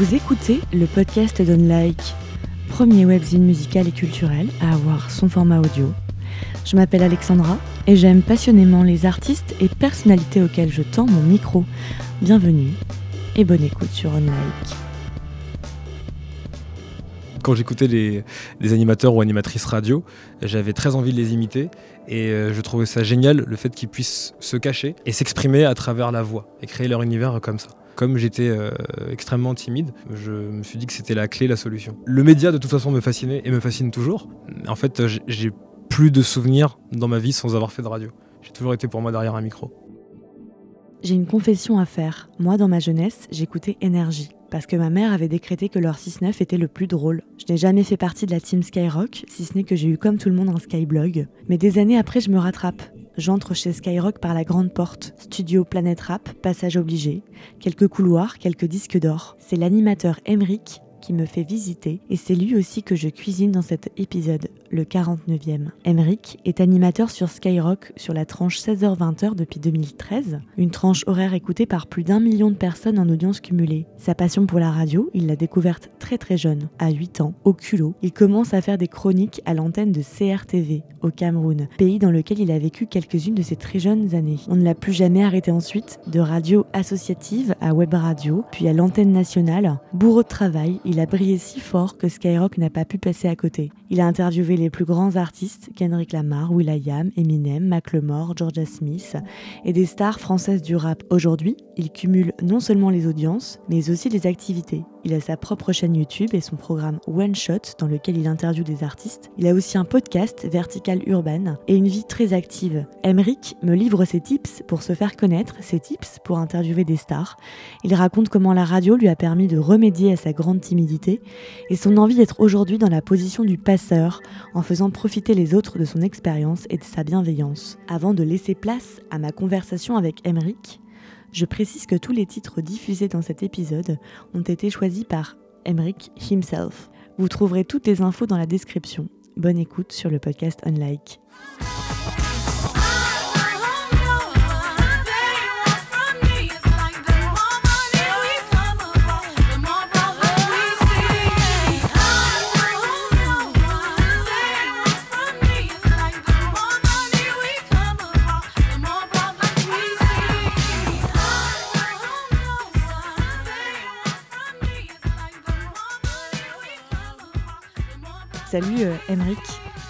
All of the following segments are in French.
Vous écoutez le podcast d'Unlike, premier webzine musical et culturel à avoir son format audio. Je m'appelle Alexandra et j'aime passionnément les artistes et personnalités auxquelles je tends mon micro. Bienvenue et bonne écoute sur Unlike. Quand j'écoutais les, animateurs ou animatrices radio, j'avais très envie de les imiter et euh, je trouvais ça génial le fait qu'ils puissent se cacher et s'exprimer à travers la voix et créer leur univers comme ça. Comme j'étais euh, extrêmement timide, je me suis dit que c'était la clé, la solution. Le média de toute façon me fascinait et me fascine toujours. En fait, j'ai- j'ai plus de souvenirs dans ma vie sans avoir fait de radio. J'ai toujours été pour moi derrière un micro. J'ai une confession à faire. Moi, dans ma jeunesse, j'écoutais Énergie. Parce que ma mère avait décrété que leur 6-9 était le plus drôle. Je n'ai jamais fait partie de la team Skyrock, si ce n'est que j'ai eu comme tout le monde un Skyblog. Mais des années après, je me rattrape. J'entre chez Skyrock par la grande porte. Studio Planète Rap, passage obligé. Quelques couloirs, quelques disques d'or. C'est l'animateur Emric qui me fait visiter et c'est lui aussi que je cuisine dans cet épisode, le 49e. Emric est animateur sur Skyrock sur la tranche 16h-20h depuis 2013, une tranche horaire écoutée par plus d'un million de personnes en audience cumulée. Sa passion pour la radio, il l'a découverte très très jeune, à 8 ans, au culot. Il commence à faire des chroniques à l'antenne de CRTV, au Cameroun, pays dans lequel il a vécu quelques-unes de ses très jeunes années. On ne l'a plus jamais arrêté ensuite, de radio associative à web radio, puis à l'antenne nationale. Bourreau de travail, il a brillé si fort que Skyrock n'a pas pu passer à côté. Il a interviewé les plus grands artistes, Kendrick Lamar, will.i.am, Eminem, Macklemore, Georgia Smith, et des stars françaises du rap. Aujourd'hui, il cumule non seulement les audiences, mais aussi les activités. Il a sa propre chaîne YouTube et son programme One Shot dans lequel il interviewe des artistes. Il a aussi un podcast Vertical Urban et une vie très active. Emric me livre ses tips pour se faire connaître, ses tips pour interviewer des stars. Il raconte comment la radio lui a permis de remédier à sa grande timidité et son envie d'être aujourd'hui dans la position du passeur en faisant profiter les autres de son expérience et de sa bienveillance. Avant de laisser place à ma conversation avec Emric, je précise que tous les titres diffusés dans cet épisode ont été choisis par Emric himself. Vous trouverez toutes les infos dans la description. Bonne écoute sur le podcast Unlike. Salut euh, Emric,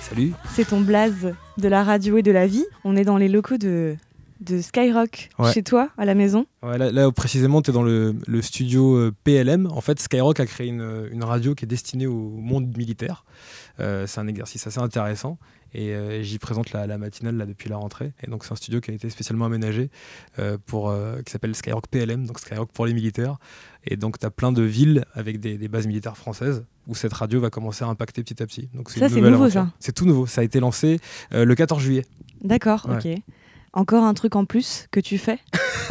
Salut c'est ton blaze de la radio et de la vie. On est dans les locaux de, de Skyrock Ouais. chez toi, à la maison. Ouais, là, là, précisément, tu es dans le, le studio euh, PLM. En fait, Skyrock a créé une, une radio qui est destinée au monde militaire. Euh, c'est un exercice assez intéressant. Et euh, j'y présente la, la matinale là, depuis la rentrée. Et donc, c'est un studio qui a été spécialement aménagé euh, pour, euh, qui s'appelle Skyrock PLM, donc Skyrock pour les militaires. Et donc, tu as plein de villes avec des, des bases militaires françaises où cette radio va commencer à impacter petit à petit. Donc, Ça, c'est nouveau, aventure. ça. C'est tout nouveau. Ça a été lancé euh, le 14 juillet. D'accord, Ouais. ok. Encore un truc en plus que tu fais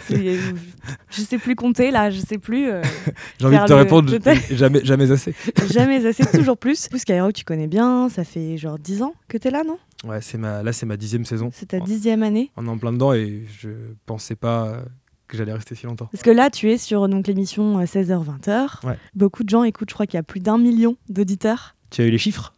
C'est- Je sais plus compter là, je sais plus. euh, J'ai envie de te le- répondre jamais, jamais assez. jamais assez, toujours plus. Plus Skyrock, tu connais bien, ça fait genre 10 ans que t'es là, non? Ouais, c'est ma, là, c'est ma dixième saison. C'est ta dixième année. On est en plein dedans et je pensais pas euh, que j'allais rester si longtemps. Parce que là, tu es sur donc l'émission euh, 16h-20h. Ouais. Beaucoup de gens écoutent, je crois qu'il y a plus d'un million d'auditeurs. Tu as eu les chiffres?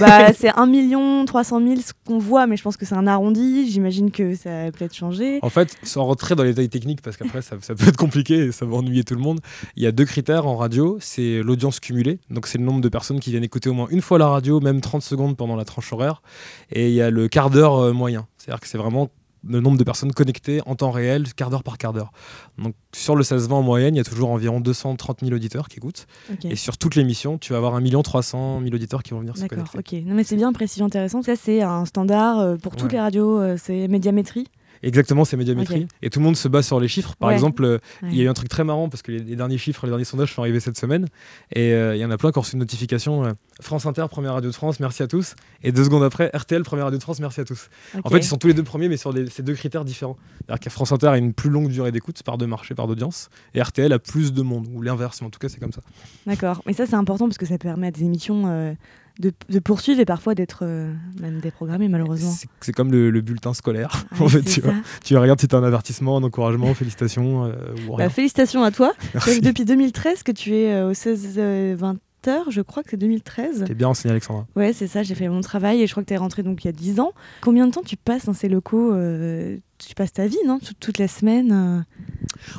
Bah, c'est 1 million 300 000 ce qu'on voit, mais je pense que c'est un arrondi. J'imagine que ça a peut-être changé. En fait, sans rentrer dans les détails techniques, parce qu'après ça, ça peut être compliqué et ça va ennuyer tout le monde, il y a deux critères en radio, c'est l'audience cumulée, donc c'est le nombre de personnes qui viennent écouter au moins une fois la radio, même 30 secondes pendant la tranche horaire, et il y a le quart d'heure euh, moyen, c'est-à-dire que c'est vraiment le nombre de personnes connectées en temps réel, quart d'heure par quart d'heure. Donc sur le 16-20 en moyenne, il y a toujours environ 230 000 auditeurs qui écoutent, et sur toute l'émission, tu vas avoir 1 300 000 auditeurs qui vont venir se D'accord, connecter. ok. Non, mais c'est bien, précision intéressante. Ça, c'est un standard euh, pour toutes Ouais. les radios, euh, c'est médiamétrie. Exactement, c'est médiamétrie. Et tout le monde se base sur les chiffres. Par Ouais. exemple, euh, Ouais. il y a eu un truc très marrant parce que les, les derniers chiffres, les derniers sondages sont arrivés cette semaine. Et euh, il y en a plein qui ont reçu une notification euh, France Inter, première radio de France, merci à tous. Et deux secondes après, RTL, première radio de France, merci à tous. En fait, ils sont tous les deux premiers, mais sur ces deux critères différents. C'est-à-dire que France Inter a une plus longue durée d'écoute par de marché, par d'audience. Et RTL a plus de monde, ou l'inverse, mais en tout cas, c'est comme ça. D'accord. Mais ça, c'est important parce que ça permet à des émissions de, de poursuivre et parfois d'être euh, même déprogrammé malheureusement. C'est- comme le, le bulletin scolaire. En fait, tu, vois. tu regardes si un avertissement, un encouragement, félicitations euh, ou rien. Bah, félicitations à toi. Merci. C'est Depuis 2013 que tu es euh, au 16-20 heures, je crois que c'est 2013. T'es bien renseigné, Alexandra. Ouais, c'est ça, j'ai fait mon travail et je crois que tu es rentré donc il y a 10 ans. Combien de temps tu passes dans ces locaux euh, Tu passes ta vie, non Toute, toute la semaine euh,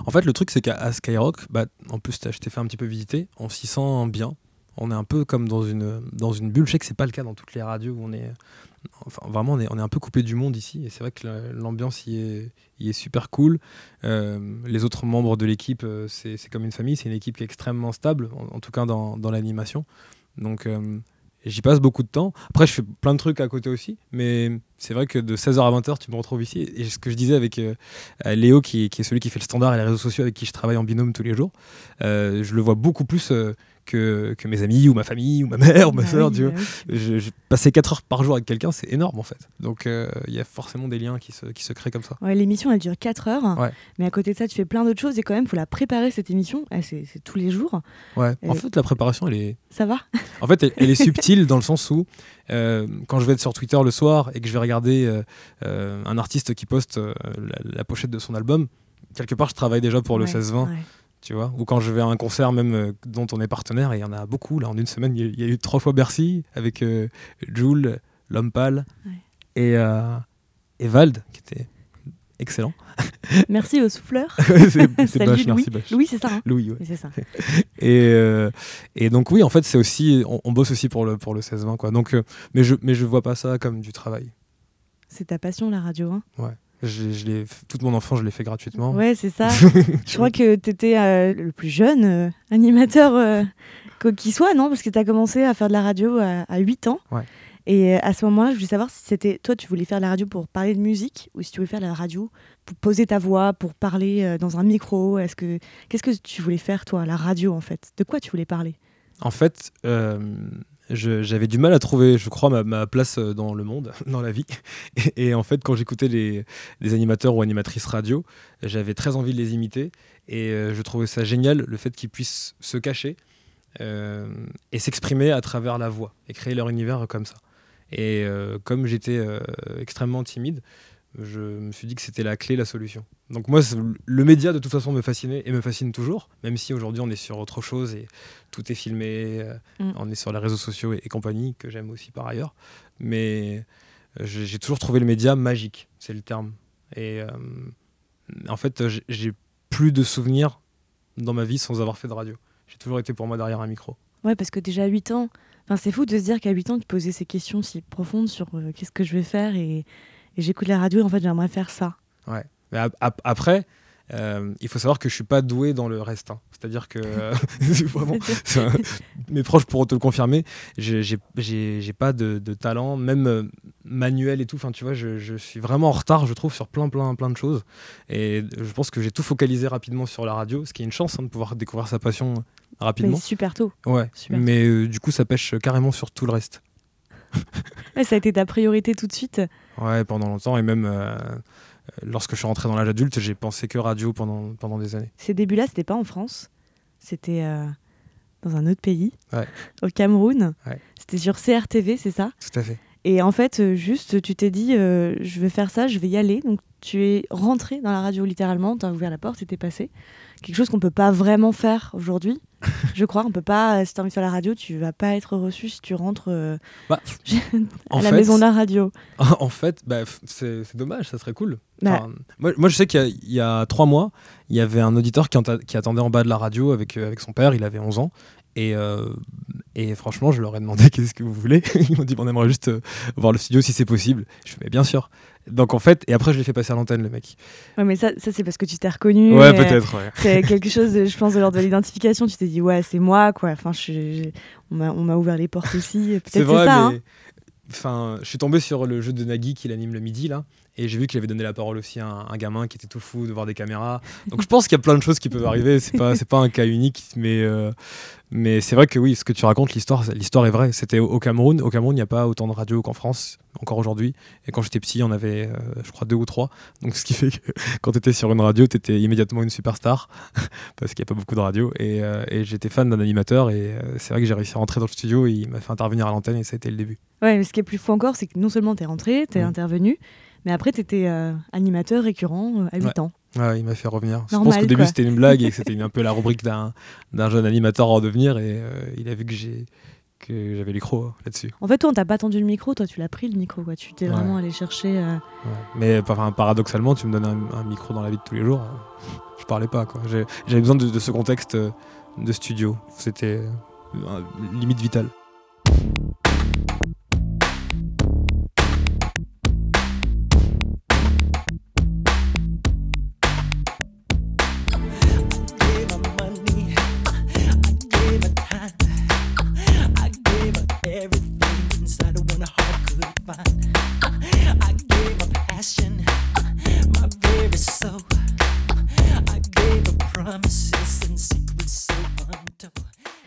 En fait, le truc, c'est qu'à Skyrock, bah, en plus, je t'ai fait un petit peu visiter, on s'y sent bien. On est un peu comme dans une, dans une bulle. Je sais que c'est pas le cas dans toutes les radios où on est. Enfin, vraiment, on est, on est un peu coupé du monde ici. Et c'est vrai que la- l'ambiance y est, y est super cool. Euh, les autres membres de l'équipe, euh, c'est comme une famille. C'est une équipe qui est extrêmement stable, en, tout cas dans, dans l'animation. Donc. euh, J'y passe beaucoup de temps. Après, je fais plein de trucs à côté aussi. Mais c'est vrai que de 16h à 20h, tu me retrouves ici. Et ce que je disais avec Léo, qui, qui est celui qui fait le standard et les réseaux sociaux avec qui je travaille en binôme tous les jours, je le vois beaucoup plus que, que mes amis ou ma famille ou ma mère ou ma bah soeur. vois. bah. Je, je- passer 4 heures par jour avec quelqu'un, c'est énorme en fait. Donc euh, il y a forcément des liens qui se, qui se créent comme ça. Ouais, l'émission, elle dure 4 heures. Ouais. Mais à côté de ça, tu fais plein d'autres choses et quand même, il faut la préparer, cette émission. Eh, c'est tous les jours. Ouais. En Et- fait, la préparation, elle est, Ça va En fait, elle, elle est subtile dans le sens où, euh, quand je vais être sur Twitter le soir et que je vais regarder euh, euh, un artiste qui poste euh, la, la pochette de son album, quelque part, je travaille déjà pour le Ouais, 16-20, ouais. Tu vois. Ou quand je vais à un concert même euh, dont on est partenaire, et il y en a beaucoup, là, en une semaine, il y a- il y, a eu trois fois Bercy avec euh, Jules, L'Homme Pâle Ouais. et, euh, et Vald, qui était excellent. Merci au souffleur. c'est c'est Bach, Louis. merci Bach. Louis, c'est ça. hein Louis, ouais. Oui, c'est ça. Et, euh, et donc oui, en fait, c'est aussi, on, on bosse aussi pour le pour le 16-20 quoi. Donc, euh, mais je mais je vois pas ça comme du travail. C'est ta passion, la radio. Hein Je, je l'ai, toute mon enfance, je l'ai fait gratuitement. ouais, c'est ça. Je crois que tu étais le plus jeune euh, animateur euh, qui soit, non? Parce que tu as commencé à faire de la radio à, à 8 ans. Ouais. Et euh, à ce moment-là, je voulais savoir si c'était toi, tu voulais faire de la radio pour parler de musique ou si tu voulais faire de la radio pour poser ta voix, pour parler euh, dans un micro? Est-ce que qu'est-ce que tu voulais faire toi, la radio en fait? De quoi tu voulais parler? En fait, euh, j'avais du mal à trouver, je crois, ma, place euh, dans le monde, dans la vie. Et, en fait, quand j'écoutais les, animateurs ou animatrices radio, j'avais très envie de les imiter. Et euh, je trouvais ça génial, le fait qu'ils puissent se cacher euh, et s'exprimer à travers la voix et créer leur univers comme ça. Et comme j'étais extrêmement timide, je me suis dit que c'était la clé, la solution. Donc moi, le média de toute façon me fascinait et me fascine toujours, même si aujourd'hui on est sur autre chose et tout est filmé, euh, Mm. on est sur les réseaux sociaux et, et compagnie, que j'aime aussi par ailleurs. Mais euh, j'ai toujours trouvé le média magique, c'est le terme. Et euh, en fait, j'ai- plus de souvenirs dans ma vie sans avoir fait de radio. J'ai toujours été pour moi derrière un micro. Ouais, parce que déjà à 8 ans, c'est fou de se dire qu'à 8 ans, tu posais ces questions si profondes sur euh, qu'est-ce que je vais faire et, et j'écoute la radio et en fait, j'aimerais faire ça. Mais ap- ap- après, euh, il faut savoir que je suis pas doué dans le reste. hein. C'est-à-dire que euh, vraiment, c'est un- mes proches pourront te le confirmer. J'ai pas de, de talent, même euh, manuel et tout. Enfin, tu vois, je, je suis vraiment en retard, je trouve, sur plein, plein, plein de choses. Et je pense que j'ai tout focalisé rapidement sur la radio, ce qui est une chance hein, de pouvoir découvrir sa passion Mais rapidement. super tôt. Ouais. super. Mais euh, du coup, ça pêche carrément sur tout le reste. Ouais, ça a été ta priorité tout de suite. Ouais, pendant longtemps et même. euh, Lorsque je suis rentré dans l'âge adulte, j'ai pensé que radio pendant, pendant des années. Ces débuts-là, c'était pas en France, c'était euh, dans un autre pays, Ouais. au Cameroun. Ouais. C'était sur CRTV, c'est ça? Tout à fait. Et en fait, euh, juste, tu t'es dit, euh, je vais faire ça, je vais y aller. Donc, tu es rentré dans la radio littéralement, tu as ouvert la porte t'es passé. Quelque chose qu'on peut pas vraiment faire aujourd'hui. je crois, on peut pas, euh, si de faire la radio, tu vas pas être reçu si tu rentres euh, Bah, à la fait- maison de la radio. En fait, bah, c'est dommage, ça serait cool. Enfin, moi, moi, je sais qu'il y, a- il y a trois mois, il y avait un auditeur qui attendait en bas de la radio avec, euh, avec son père, il avait 11 ans. Et, euh, et franchement, je leur ai demandé qu'est-ce que vous voulez. Ils m'ont dit on aimerait juste euh, voir le studio si c'est possible. Je fais mais bien sûr. Donc en fait, et après, je l'ai fait passer à l'antenne, le mec. Ouais, mais ça, ça c'est parce que tu t'es reconnu. Ouais, peut-être. ouais. C'est quelque chose, de- je pense, de l'ordre de l'identification. Tu t'es dit, ouais, c'est moi, quoi. Enfin, je, je- on m'a ouvert les portes aussi. Peut-être C'est ça. hein. enfin, je suis tombé sur le jeu de Nagui qu'il anime le midi là, et j'ai vu qu'il avait donné la parole aussi à un, un gamin qui était tout fou de voir des caméras. Donc je pense qu'il y a plein de choses qui peuvent arriver. C'est pas, c'est pas un cas unique, mais euh, Mais c'est vrai que oui, ce que tu racontes, l'histoire, l'histoire est vraie. C'était au Cameroun. Au Cameroun, il n'y a pas autant de radios qu'en France, encore aujourd'hui. Et quand j'étais petit, on avait, euh, je crois, deux ou trois. Donc ce qui fait que quand tu étais sur une radio, tu étais immédiatement une superstar, parce qu'il n'y a pas beaucoup de radios. Et, euh, et j'étais fan d'un animateur. Et c'est vrai que j'ai réussi à rentrer dans le studio. Et il m'a fait intervenir à l'antenne. Et ça a été le début. Ouais, mais ce qui est plus fou encore, c'est que non seulement tu es rentré, tu es intervenu, mais après, tu étais animateur récurrent à 8 ans. Ouais, il m'a fait revenir. je pense qu'au début c'était une blague et que c'était un peu la rubrique d'un jeune animateur en devenir et euh, il a vu que j'ai que j'avais les crocs là-dessus. En fait, toi, on t'a pas tendu le micro, toi, tu l'as pris le micro, quoi. Tu t'es vraiment allé chercher. Euh, Mais enfin, paradoxalement, tu me donnes un, micro dans la vie de tous les jours. je parlais pas, quoi. J'avais besoin de, de, ce contexte euh, de studio. C'était limite vital.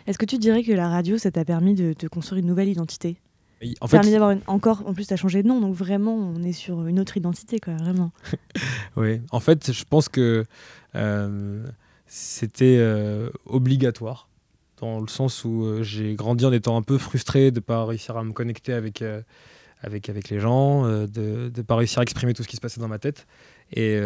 Est-ce que tu dirais que la radio, ça t'a permis de, te construire une nouvelle identité? En fait, permis d'avoir encore, en plus, tu as changé de nom, donc vraiment, on est sur une autre identité, quoi, vraiment. oui, en fait, je pense que euh, c'était euh, obligatoire, dans le sens où euh, j'ai grandi en étant un peu frustré de ne pas réussir à me connecter avec, avec, avec les gens, de ne pas réussir à exprimer tout ce qui se passait dans ma tête. Et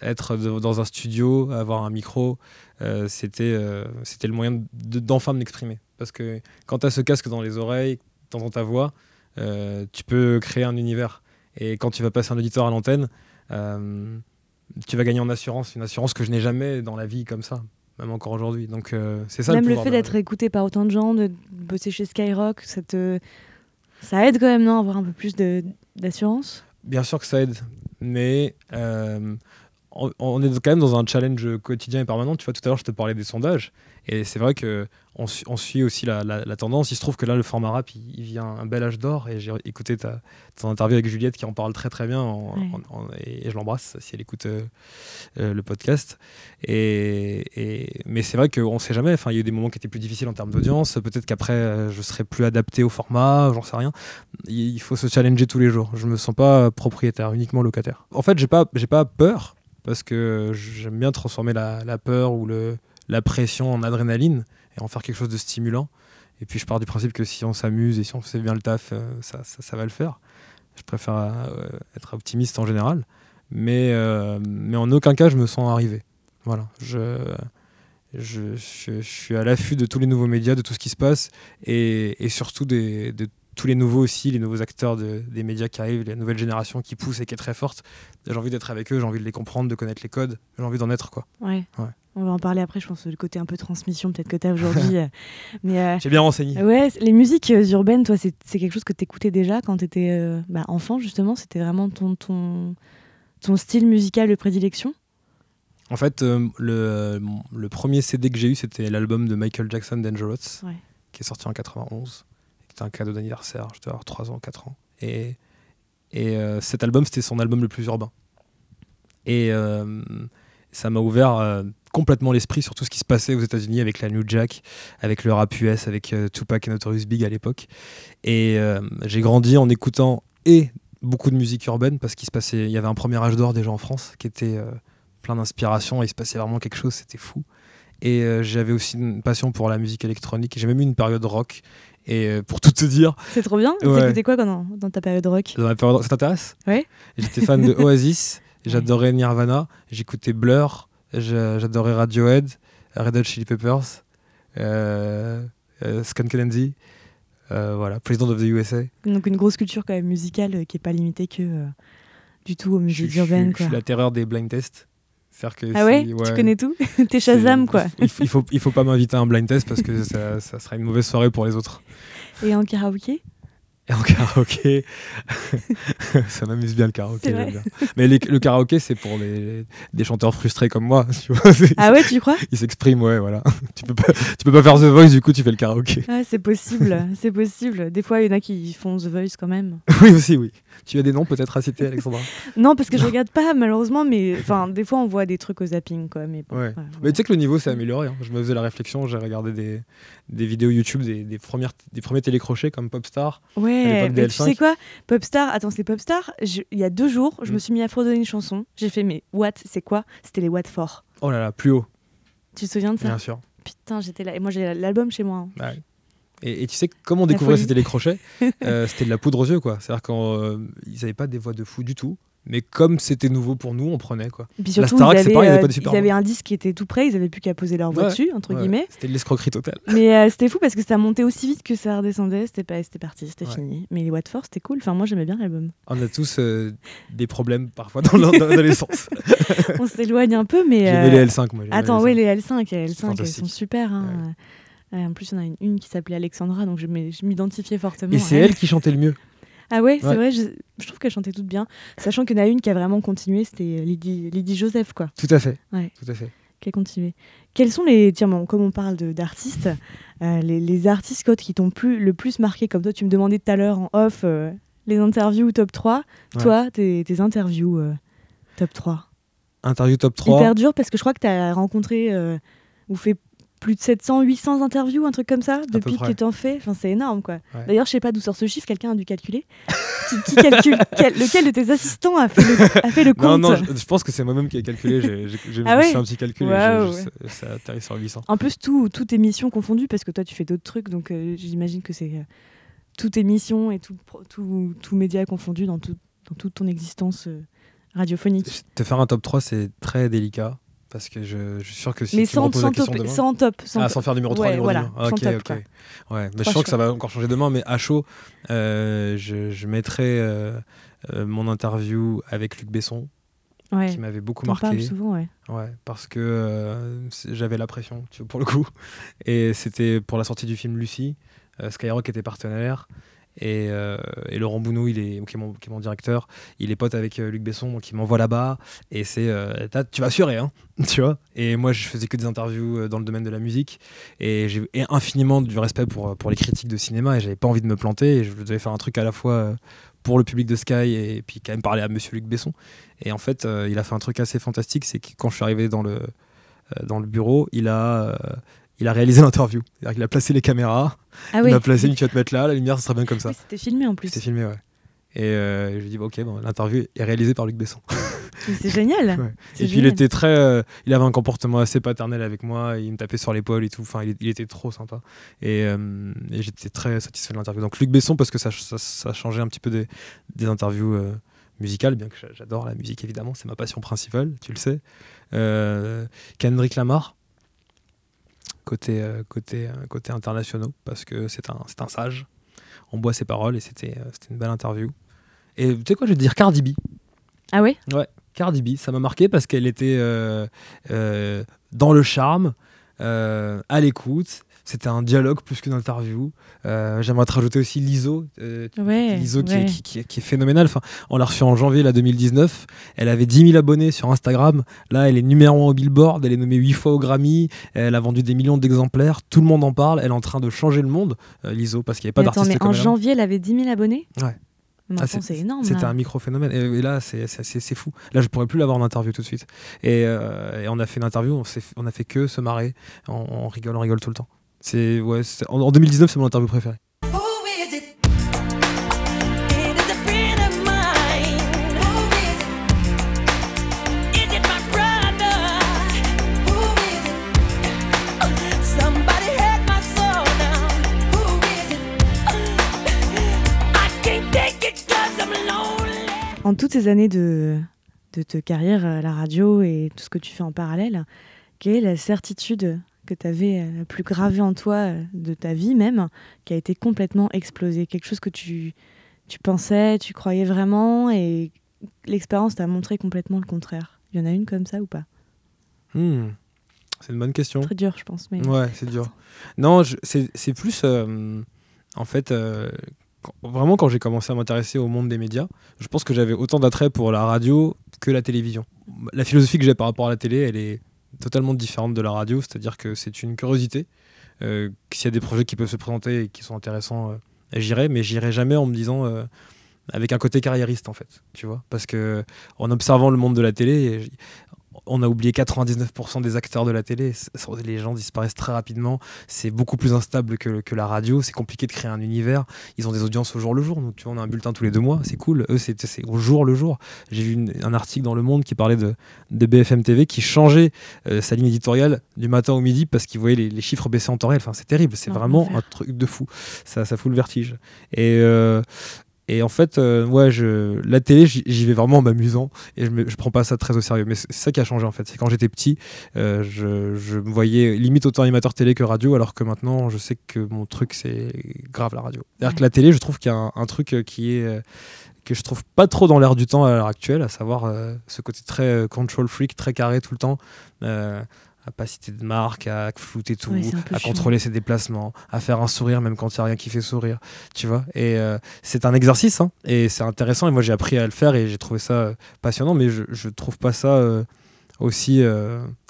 être dans un studio, avoir un micro, euh, c'était euh, c'était le moyen d'enfin de, m'exprimer. Parce que quand tu as ce casque dans les oreilles, dans ta voix, euh, tu peux créer un univers. Et quand tu vas passer un auditeur à l'antenne, tu vas gagner en assurance, une assurance que je n'ai jamais dans la vie comme ça, même encore aujourd'hui. Donc c'est ça. Même le, fait d'être écouté par autant de gens, de bosser chez Skyrock, ça, ça aide quand même, non, à avoir un peu plus d'assurance? Bien sûr que ça aide, mais on est quand même dans un challenge quotidien et permanent. Tu vois, tout à l'heure, je te parlais des sondages. Et c'est vrai qu'on on suit aussi la, tendance. Il se trouve que là, le format rap, il, vient un bel âge d'or. Et j'ai écouté ta, ton interview avec Juliette qui en parle très très bien. et, je l'embrasse si elle écoute euh, euh, le podcast. Et, mais c'est vrai qu'on ne sait jamais. Enfin, il y a eu des moments qui étaient plus difficiles en termes d'audience. Peut-être qu'après, euh, je serai plus adapté au format. J'en sais rien. Il, faut se challenger tous les jours. Je me sens pas propriétaire, uniquement locataire. En fait, j'ai pas, j'ai pas peur parce que j'aime bien transformer la, peur ou la pression en adrénaline et en faire quelque chose de stimulant. Et puis je pars du principe que si on s'amuse et si on fait bien le taf, euh, ça, va le faire. Je préfère euh, être optimiste en général, mais, euh, mais en aucun cas je me sens arrivé. Voilà, je, suis à l'affût de tous les nouveaux médias, de tout ce qui se passe et, et surtout des, de tous les nouveaux aussi, les nouveaux acteurs des médias qui arrivent, les nouvelles générations qui poussent et qui est très forte. J'ai envie d'être avec eux, j'ai envie de les comprendre, de connaître les codes, j'ai envie d'en être quoi. Ouais. On va en parler après, je pense, le côté un peu transmission peut-être que tu as aujourd'hui. Euh, mais euh, J'ai bien renseigné. Ouais, les musiques euh, urbaines, toi, c'est quelque chose que tu écoutais déjà quand tu étais bah, enfant, justement C'était vraiment ton, ton, ton style musical de prédilection? En fait, le, le, premier CD que j'ai eu, c'était l'album de Michael Jackson, Dangerous, qui est sorti en 91 un cadeau d'anniversaire, je devais avoir 3 ans, 4 ans. Et, et euh, cet album, c'était son album le plus urbain. Et euh, ça m'a ouvert euh, complètement l'esprit sur tout ce qui se passait aux États-Unis avec la New Jack, avec le rap US, avec Tupac et Notorious Big à l'époque. Et j'ai grandi en écoutant et beaucoup de musique urbaine parce qu'il se passait, il y avait un premier âge d'or déjà en France qui était plein d'inspiration et il se passait vraiment quelque chose, c'était fou. Et j'avais aussi une passion pour la musique électronique. J'ai même eu une période rock. Et euh, pour tout te dire. C'est trop bien. Ouais. quoi dans, dans, ta période rock Dans période Ça t'intéresse Oui. J'étais fan de Oasis, j'adorais Nirvana, j'écoutais Blur, j'adorais Radiohead, Red Hot Chili Peppers, euh, euh euh, voilà, President of the USA. Donc une grosse culture quand même musicale qui n'est pas limitée que du tout aux musiques urbaines. Je suis la terreur des blind tests. Que ah ouais, Tu connais tout? T'es Shazam, quoi. Il, faut, il faut pas m'inviter à un blind test parce que ça, ça, sera une mauvaise soirée pour les autres. Et en karaoké? Et en karaoké, ça m'amuse bien le karaoké. Mais le karaoké, c'est pour les, des chanteurs frustrés comme moi. Tu vois ah ouais, tu crois? Ils s'expriment, ouais, voilà. tu peux pas, tu peux pas faire The Voice, du coup, tu fais le karaoké. Ah, c'est possible, c'est possible. Des fois, il y en a qui font The Voice quand même. oui, aussi, oui. Tu as des noms peut-être à citer, Alexandra? Non, parce que je regarde pas, malheureusement, mais enfin, des fois, on voit des trucs au zapping, quoi. Mais, bon, Ouais. Mais tu sais que le niveau s'est amélioré. hein. Je me faisais la réflexion, j'ai regardé des, des vidéos YouTube des, des, premières, des premiers télécrochets comme Popstar. à Ouais, mais tu L5. sais quoi? Popstar, attends, c'est Popstar. Je- Il y a deux jours, je Mm. me suis mis à fredonner une chanson. J'ai fait, mais what? C'est quoi? C'était les What For. Oh là là, plus haut, Tu te souviens de ça? Bien sûr. Putain, j'étais là. Et moi, j'ai l'album chez moi. hein. Ouais. Et, et tu sais comment on découvrait folie. ces télécrochets Euh, C'était de la poudre aux yeux, quoi. C'est-à-dire qu'ils n'avaient pas des voix de fou du tout. Mais comme c'était nouveau pour nous, on prenait, quoi. Et puis La surtout, Starac, ils c'est pareil, il avait euh, pas de super ils avaient un disque qui était tout prêt. Ils avaient plus qu'à poser leur voix Ouais, dessus, entre Ouais, guillemets. C'était de l'escroquerie totale. Mais euh, c'était fou parce que ça montait aussi vite que ça redescendait. C'était pas, c'était parti, c'était Ouais. fini. Mais les What For, c'était cool. Enfin, moi, j'aimais bien l'album. On a tous euh, des problèmes parfois dans l'ad- dans l'adolescence. On s'éloigne un peu, mais. J'aimais euh, les L5, moi. Attends, oui, L5. les L5, les L5 elles sont super. hein. Euh, en plus, il y en a une, une qui s'appelait Alexandra, donc je m'identifiais fortement. Et c'est elle qui chantait le mieux. Ah ouais, c'est Ouais. vrai, je, je trouve qu'elle chantait toutes bien. Sachant qu'il y en a une qui a vraiment continué, c'était Lydie, Lydie Joseph, quoi, Tout à fait. Ouais. Tout à fait. qui a continué. Quels sont les. Tiens, bon, comme on parle d'artistes, euh, les, les artistes Scott, qui t'ont plus, le plus marqué, comme toi, tu me demandais tout à l'heure en off, euh, les interviews top 3. Ouais. Toi, tes, tes interviews euh, top 3. Interview top 3. Hyper dur parce que je crois que tu as rencontré ou fait plus de 700, 800 interviews, un truc comme ça, depuis que tu en fais. Enfin, c'est énorme, quoi. Ouais. D'ailleurs, je sais pas d'où sort ce chiffre, quelqu'un a dû calculer. qui, qui calcule quel- Lequel de tes assistants a fait le, a fait le Non, compte non, je, je pense que c'est moi-même qui ai calculé. J'ai Ah je ouais fait un petit calcul et Waouh, j'ai- j'ai- ça, atterrit sur 800. En plus, tout, toutes tes missions confondues, parce que toi, tu fais d'autres trucs, donc euh, j'imagine que c'est euh, toutes tes missions et tout, tout, tout média confondu dans, tout, dans toute ton existence euh, radiophonique. Te faire un top 3, c'est très délicat. Parce que je, je suis sûr que si Mais tu me sans, la sans, question top, demain- sans top. Sans ah, top. sans faire numéro 3, Ouais, numéro voilà, 2. Ah, ok, top, ok. quoi. Ouais, mais je sens que ça va encore changer demain, mais à chaud, euh, je, je mettrai euh, euh, mon interview avec Luc Besson, Ouais. qui m'avait beaucoup marqué. souvent, ouais. Ouais, parce que j'avais la pression, tu vois, pour le coup. Et c'était pour la sortie du film Lucie. Skyrock était partenaire. Et, euh, et Laurent Bounou, il est, qui, est mon, directeur, il est pote avec euh, Luc Besson, donc il m'envoie là-bas. Et c'est, euh, tu vas assurer, hein, tu vois. Et moi, je faisais que des interviews dans le domaine de la musique. Et j'ai infiniment du respect pour, pour les critiques de cinéma. Et j'avais pas envie de me planter. Et je devais faire un truc à la fois pour le public de Sky et puis quand même parler à monsieur Luc Besson. Et en fait, il a fait un truc assez fantastique, c'est que quand je suis arrivé dans le, dans le bureau, il a, il a réalisé l'interview. C'est-à-dire qu'il a placé les caméras, Ah il m'a placé, tu vas te mettre là, la lumière, ça serait bien comme ça. Oui, C'était filmé en plus. C'était filmé, ouais. Et euh, je lui ai dit, bon, ok, bon, l'interview est réalisée par Luc Besson. C'est génial. Ouais. Et puis il était très, euh, il avait un comportement assez paternel avec moi, il me tapait sur l'épaule et tout. Enfin, il, il était trop sympa. Et, euh, et j'étais très satisfait de l'interview. Donc Luc Besson parce que ça, ça, ça changeait un petit peu des, des interviews euh, musicales, bien que j'a- j'adore la musique évidemment, c'est ma passion principale, tu le sais. Kendrick Lamar côté euh, côté euh, côté internationaux parce que c'est un un sage. On boit ses paroles et c'était euh, c'était une belle interview. Et tu sais quoi, je vais te dire Cardi B. Ah ouais? Ouais, Cardi B, ça m'a marqué parce qu'elle était euh, euh, dans le charme, euh, à l'écoute. C'était un dialogue plus qu'une interview. Euh, J'aimerais te rajouter aussi Liso. euh, Ouais. Liso qui, est, ouais. qui- qui est- qui est phénoménale. Enfin, on l'a reçue en janvier là, 2019. Elle avait 10 000 abonnés sur Instagram. Là, elle est numéro 1 au Billboard. Elle est nommée 8 fois au Grammy. Elle a vendu des millions d'exemplaires. Tout le monde en parle. Elle est en train de changer le monde, euh, Liso, parce qu'il n'y avait pas d'artiste mais en hein. janvier, elle avait 10 000 abonnés? Ouais. Ah, c'est- énorme. C'était là. un micro-phénomène. Et, et là, c'est- fou. Là, je pourrais plus l'avoir en interview tout de suite. Et, euh, et on a fait une interview, on, on a fait que se marrer. On, on rigole, on rigole tout le temps. C'est ouais, en, en 2019, c'est mon interview préférée. En toutes ces années de, de ta carrière à la radio et tout ce que tu fais en parallèle, quelle est la certitude que tu avais la plus gravée en toi euh, de ta vie même, qui a été complètement explosée Quelque chose que tu, tu pensais, tu croyais vraiment et l'expérience t'a montré complètement le contraire. Il y en a une comme ça ou pas? Hmm. C'est une bonne question. Très dur, je pense. Mais... Ouais, c'est dur. Non, c'est c'est plus. euh, en fait, euh, quand- vraiment, quand j'ai commencé à m'intéresser au monde des médias, je pense que j'avais autant d'attrait pour la radio que la télévision. La philosophie que j'ai par rapport à la télé, elle est totalement différente de la radio, c'est-à-dire que c'est une curiosité. Euh, S'il y a des projets qui peuvent se présenter et qui sont intéressants, euh, j'irai, mais j'irai jamais en me disant. euh, avec un côté carriériste en fait, tu vois. Parce que en observant le monde de la télé, on a oublié 99% des acteurs de la télé. Les gens disparaissent très rapidement. C'est beaucoup plus instable que, que la radio. C'est compliqué de créer un univers. Ils ont des audiences au jour le jour. Donc, tu vois, on a un bulletin tous les deux mois. C'est cool. Eux, c'est au jour le jour. J'ai vu une- un article dans Le Monde qui parlait de, de BFM TV qui changeait euh, sa ligne éditoriale du matin au midi parce qu'il voyait les, les chiffres baisser en temps réel. Enfin, c'est terrible. C'est vraiment un truc de fou. Ça, ça fout le vertige. Et. euh, et en fait, euh, ouais, je, la télé, j'y vais vraiment en m'amusant et je, me, je prends pas ça très au sérieux. Mais c'est ça qui a changé en fait. C'est quand j'étais petit, euh, je, je me voyais limite autant animateur télé que radio, alors que maintenant, je sais que mon truc, c'est grave la radio. C'est-à-dire que la télé, je trouve qu'il y a un, un truc euh, qui est. euh, que je trouve pas trop dans l'air du temps à l'heure actuelle, à savoir ce côté très control freak, très carré tout le temps, à pas citer de marque, à flouter tout, Ouais, à chiant. contrôler ses déplacements, à faire un sourire même quand il n'y a rien qui fait sourire, tu vois. Et euh, c'est un exercice, hein, et c'est intéressant, et moi j'ai appris à le faire, et j'ai trouvé ça euh, passionnant, mais je, je trouve pas ça euh, aussi,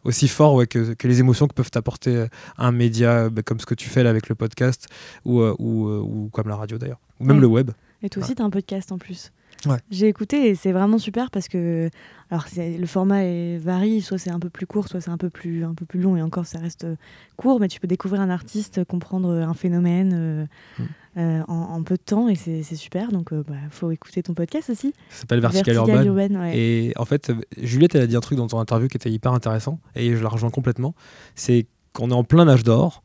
aussi fort ouais, que, que les émotions que peuvent apporter un média bah, comme ce que tu fais là avec le podcast, ou, ou, ou comme la radio d'ailleurs, ou même Ouais. le web. Et toi aussi, tu as un podcast en plus. Ouais. J'ai écouté et c'est vraiment super parce que alors le format est varie, soit c'est un peu plus court, soit c'est un peu plus un peu plus long et encore ça reste euh, court, mais tu peux découvrir un artiste, comprendre un phénomène euh, Mm. euh, en, en peu de temps et c'est super. Donc euh, bah, faut écouter ton podcast aussi. Ça s'appelle Vertical, Urban. ouais. Et en fait, euh, Juliette, elle a dit un truc dans ton interview qui était hyper intéressant, et je la rejoins complètement. C'est qu'on est en plein âge d'or,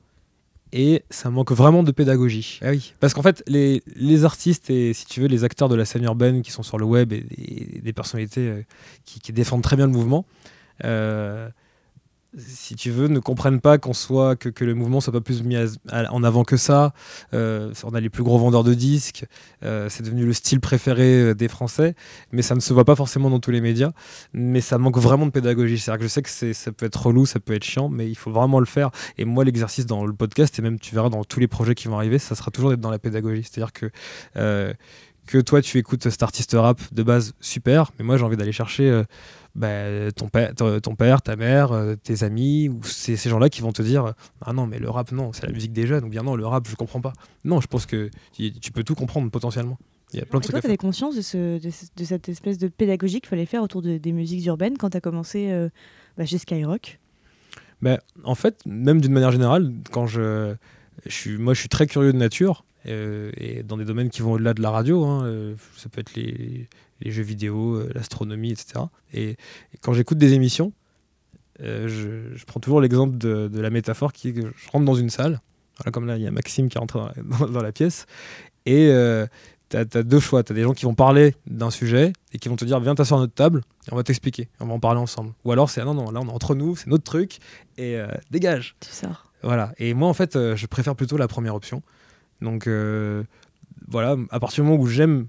et ça manque vraiment de pédagogie. Ah oui. Parce qu'en fait, les, les artistes et, si tu veux, les acteurs de la scène urbaine qui sont sur le web et, et des personnalités euh, qui, qui défendent très bien le mouvement, euh, si tu veux, ne comprennent pas qu'on soit que, que le mouvement soit pas plus mis à- en avant que ça. Euh, on a les plus gros vendeurs de disques, euh, c'est devenu le style préféré euh, des Français, mais ça ne se voit pas forcément dans tous les médias. Mais ça manque vraiment de pédagogie. C'est-à-dire que je sais que ça peut être relou, ça peut être chiant, mais il faut vraiment le faire. Et moi, l'exercice dans le podcast, et même tu verras dans tous les projets qui vont arriver, ça sera toujours d'être dans la pédagogie. C'est-à-dire que que toi tu écoutes cet artiste rap de base super, mais moi j'ai envie d'aller chercher euh, bah, ton, père, ton ton père, ta mère, euh, tes amis, ou ces, ces gens-là qui vont te dire Ah non, mais le rap, non, c'est la musique des jeunes, ou bien non, le rap, je comprends pas. Non, je pense que tu, peux tout comprendre potentiellement. Il y a plein de Et trucs toi, tu avais conscience de, ce, de, ce- de cette espèce de pédagogie qu'il fallait faire autour de- des musiques urbaines quand tu as commencé euh, bah, chez Skyrock? Ben, en fait, même d'une manière générale, quand je, je suis, moi, je suis très curieux de nature euh, et dans des domaines qui vont au-delà de la radio. hein, euh, ça peut être les, les jeux vidéo, euh, l'astronomie, etc. Et, et quand j'écoute des émissions, je, je prends toujours l'exemple de, de la métaphore qui est que je rentre dans une salle. Voilà, comme là, il y a Maxime qui rentre dans la, dans- dans la pièce et tu as, deux choix. Tu as des gens qui vont parler d'un sujet et qui vont te dire Viens t'asseoir à notre table et on va t'expliquer. On va en parler ensemble. Ou alors c'est ah non, non, là on est entre nous, c'est notre truc et dégage. Tu sors. Voilà. Et moi, en fait, je préfère plutôt la première option. Donc, euh, voilà, à partir du moment où j'aime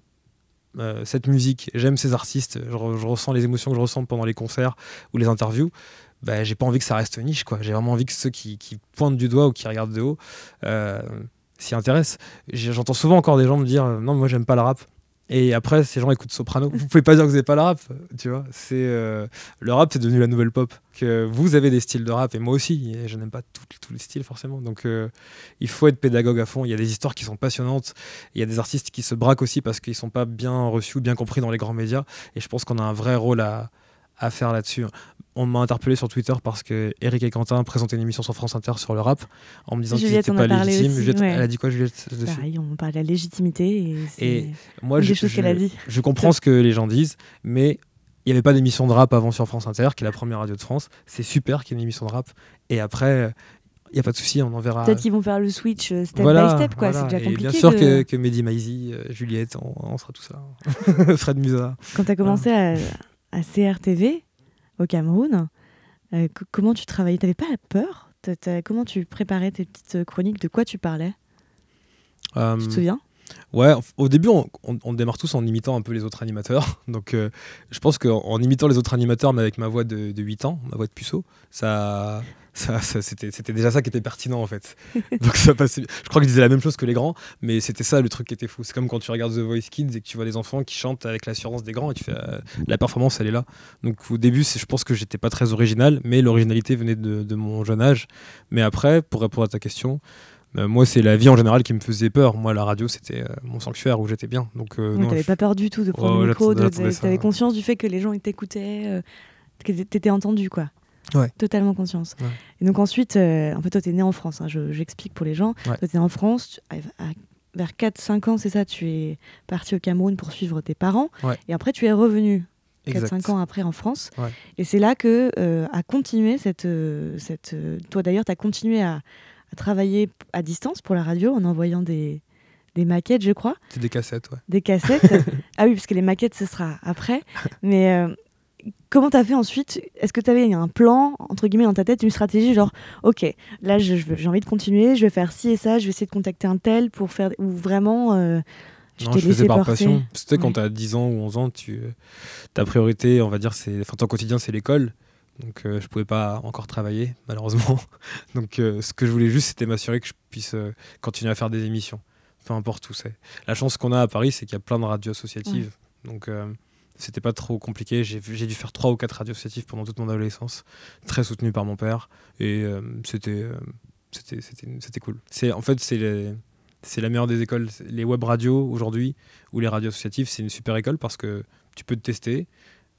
euh, cette musique, j'aime ces artistes, je, re- je ressens les émotions que je ressens pendant les concerts ou les interviews, bah, j'ai pas envie que ça reste niche, quoi. J'ai vraiment envie que ceux qui, pointent du doigt ou qui regardent de haut euh, s'y intéressent. J'entends souvent encore des gens me dire non, moi j'aime pas le rap. Et après, ces gens écoutent Soprano. Vous pouvez pas dire que vous n'avez pas le rap, tu vois. C'est euh, le rap, c'est devenu la nouvelle pop. Que vous avez des styles de rap et moi aussi. Et je n'aime pas tous les styles forcément. Donc euh, il faut être pédagogue à fond. Il y a des histoires qui sont passionnantes. Il y a des artistes qui se braquent aussi parce qu'ils sont pas bien reçus ou bien compris dans les grands médias. Et je pense qu'on a un vrai rôle à, à faire là-dessus. On m'a interpellé sur Twitter parce que Eric et Quentin présentaient une émission sur France Inter sur le rap en me disant qu'ils n'étaient pas légitimes. aussi, Juliette, ouais. Elle a dit quoi Juliette Pareil, on parle de la légitimité et Et Moi, je, des choses je- qu'elle a dit. je comprends ce que les gens disent, mais il n'y avait pas d'émission de rap avant sur France Inter, qui est la première radio de France. C'est super qu'il y ait une émission de rap. Et après, il n'y a pas de souci, on en verra. Peut-être qu'ils vont faire le switch euh, step Voilà, by step, quoi. voilà. C'est déjà Et compliqué. bien sûr de- que, que Mehdi Maizi, euh, Juliette, on, on sera tout ça. Fred Musa. Quand tu as commencé à, à CRTV au Cameroun, euh, co- comment tu travaillais? T'avais pas peur? T'as- t'as- Comment tu préparais tes petites euh, chroniques? De quoi tu parlais? Euh, Tu te souviens? Ouais, au début, on, on- on démarre tous en imitant un peu les autres animateurs. Donc, euh, je pense qu'en en imitant les autres animateurs, mais avec ma voix de, de 8 ans, ma voix de puceau, ça, ça, ça- c'était, c'était déjà ça qui était pertinent en fait. Donc, ça passait. Je crois que je disais la même chose que les grands, mais c'était ça le truc qui était fou. C'est comme quand tu regardes The Voice Kids et que tu vois des enfants qui chantent avec l'assurance des grands et tu fais euh, la performance, elle est là. Donc, au début, je pense que j'étais pas très original, mais l'originalité venait de, de mon jeune âge. Mais après, pour répondre à ta question, Euh, moi, c'est la vie en général qui me faisait peur. Moi, la radio, c'était euh, mon sanctuaire où j'étais bien. Donc, euh, Donc, non, t'avais je- pas peur du tout de prendre Ouais, le micro, t'avais conscience du fait que les gens t'écoutaient, euh, que t'étais entendu, quoi. Ouais. Totalement conscience. Ouais. Et donc ensuite, euh, en fait, toi, t'es né en France, hein, je- j'explique pour les gens. Ouais. Toi, t'es en France, tu- à- à- vers 4-5 ans, c'est ça, tu es parti au Cameroun pour suivre tes parents. Et après, tu es revenu Exact. 4-5 ans après en France. Et c'est là que euh, a continué cette. euh, cette euh, toi d'ailleurs, tu as continué à, à travailler à distance pour la radio en envoyant des, des maquettes, je crois, C'est des cassettes, ouais. des cassettes. ah oui, parce que les maquettes, ce sera après. Mais euh, comment tu as fait ensuite? Est-ce que tu avais un plan, entre guillemets, dans ta tête, une stratégie genre, ok, là, j'ai envie de continuer, je vais faire ci et ça, je vais essayer de contacter un tel pour faire. Ou vraiment. euh, tu Non, je faisais par porter? passion. C'était quand Ouais. tu as 10 ans ou 11 ans, tu, euh, ta priorité, on va dire, c'est, enfin, ton quotidien, c'est l'école. Donc, euh, je pouvais pas encore travailler, malheureusement. Donc, euh, ce que je voulais juste, c'était m'assurer que je puisse euh, continuer à faire des émissions, peu importe où c'est. La chance qu'on a à Paris, c'est qu'il y a plein de radios associatives. Donc, c'était pas trop compliqué. J'ai, dû faire trois ou quatre radios associatives pendant toute mon adolescence, très soutenu par mon père. Et euh, c'était, euh, c'était, cool. En fait, c'est la meilleure des écoles. Les web radios aujourd'hui ou les radios associatives, c'est une super école parce que tu peux te tester.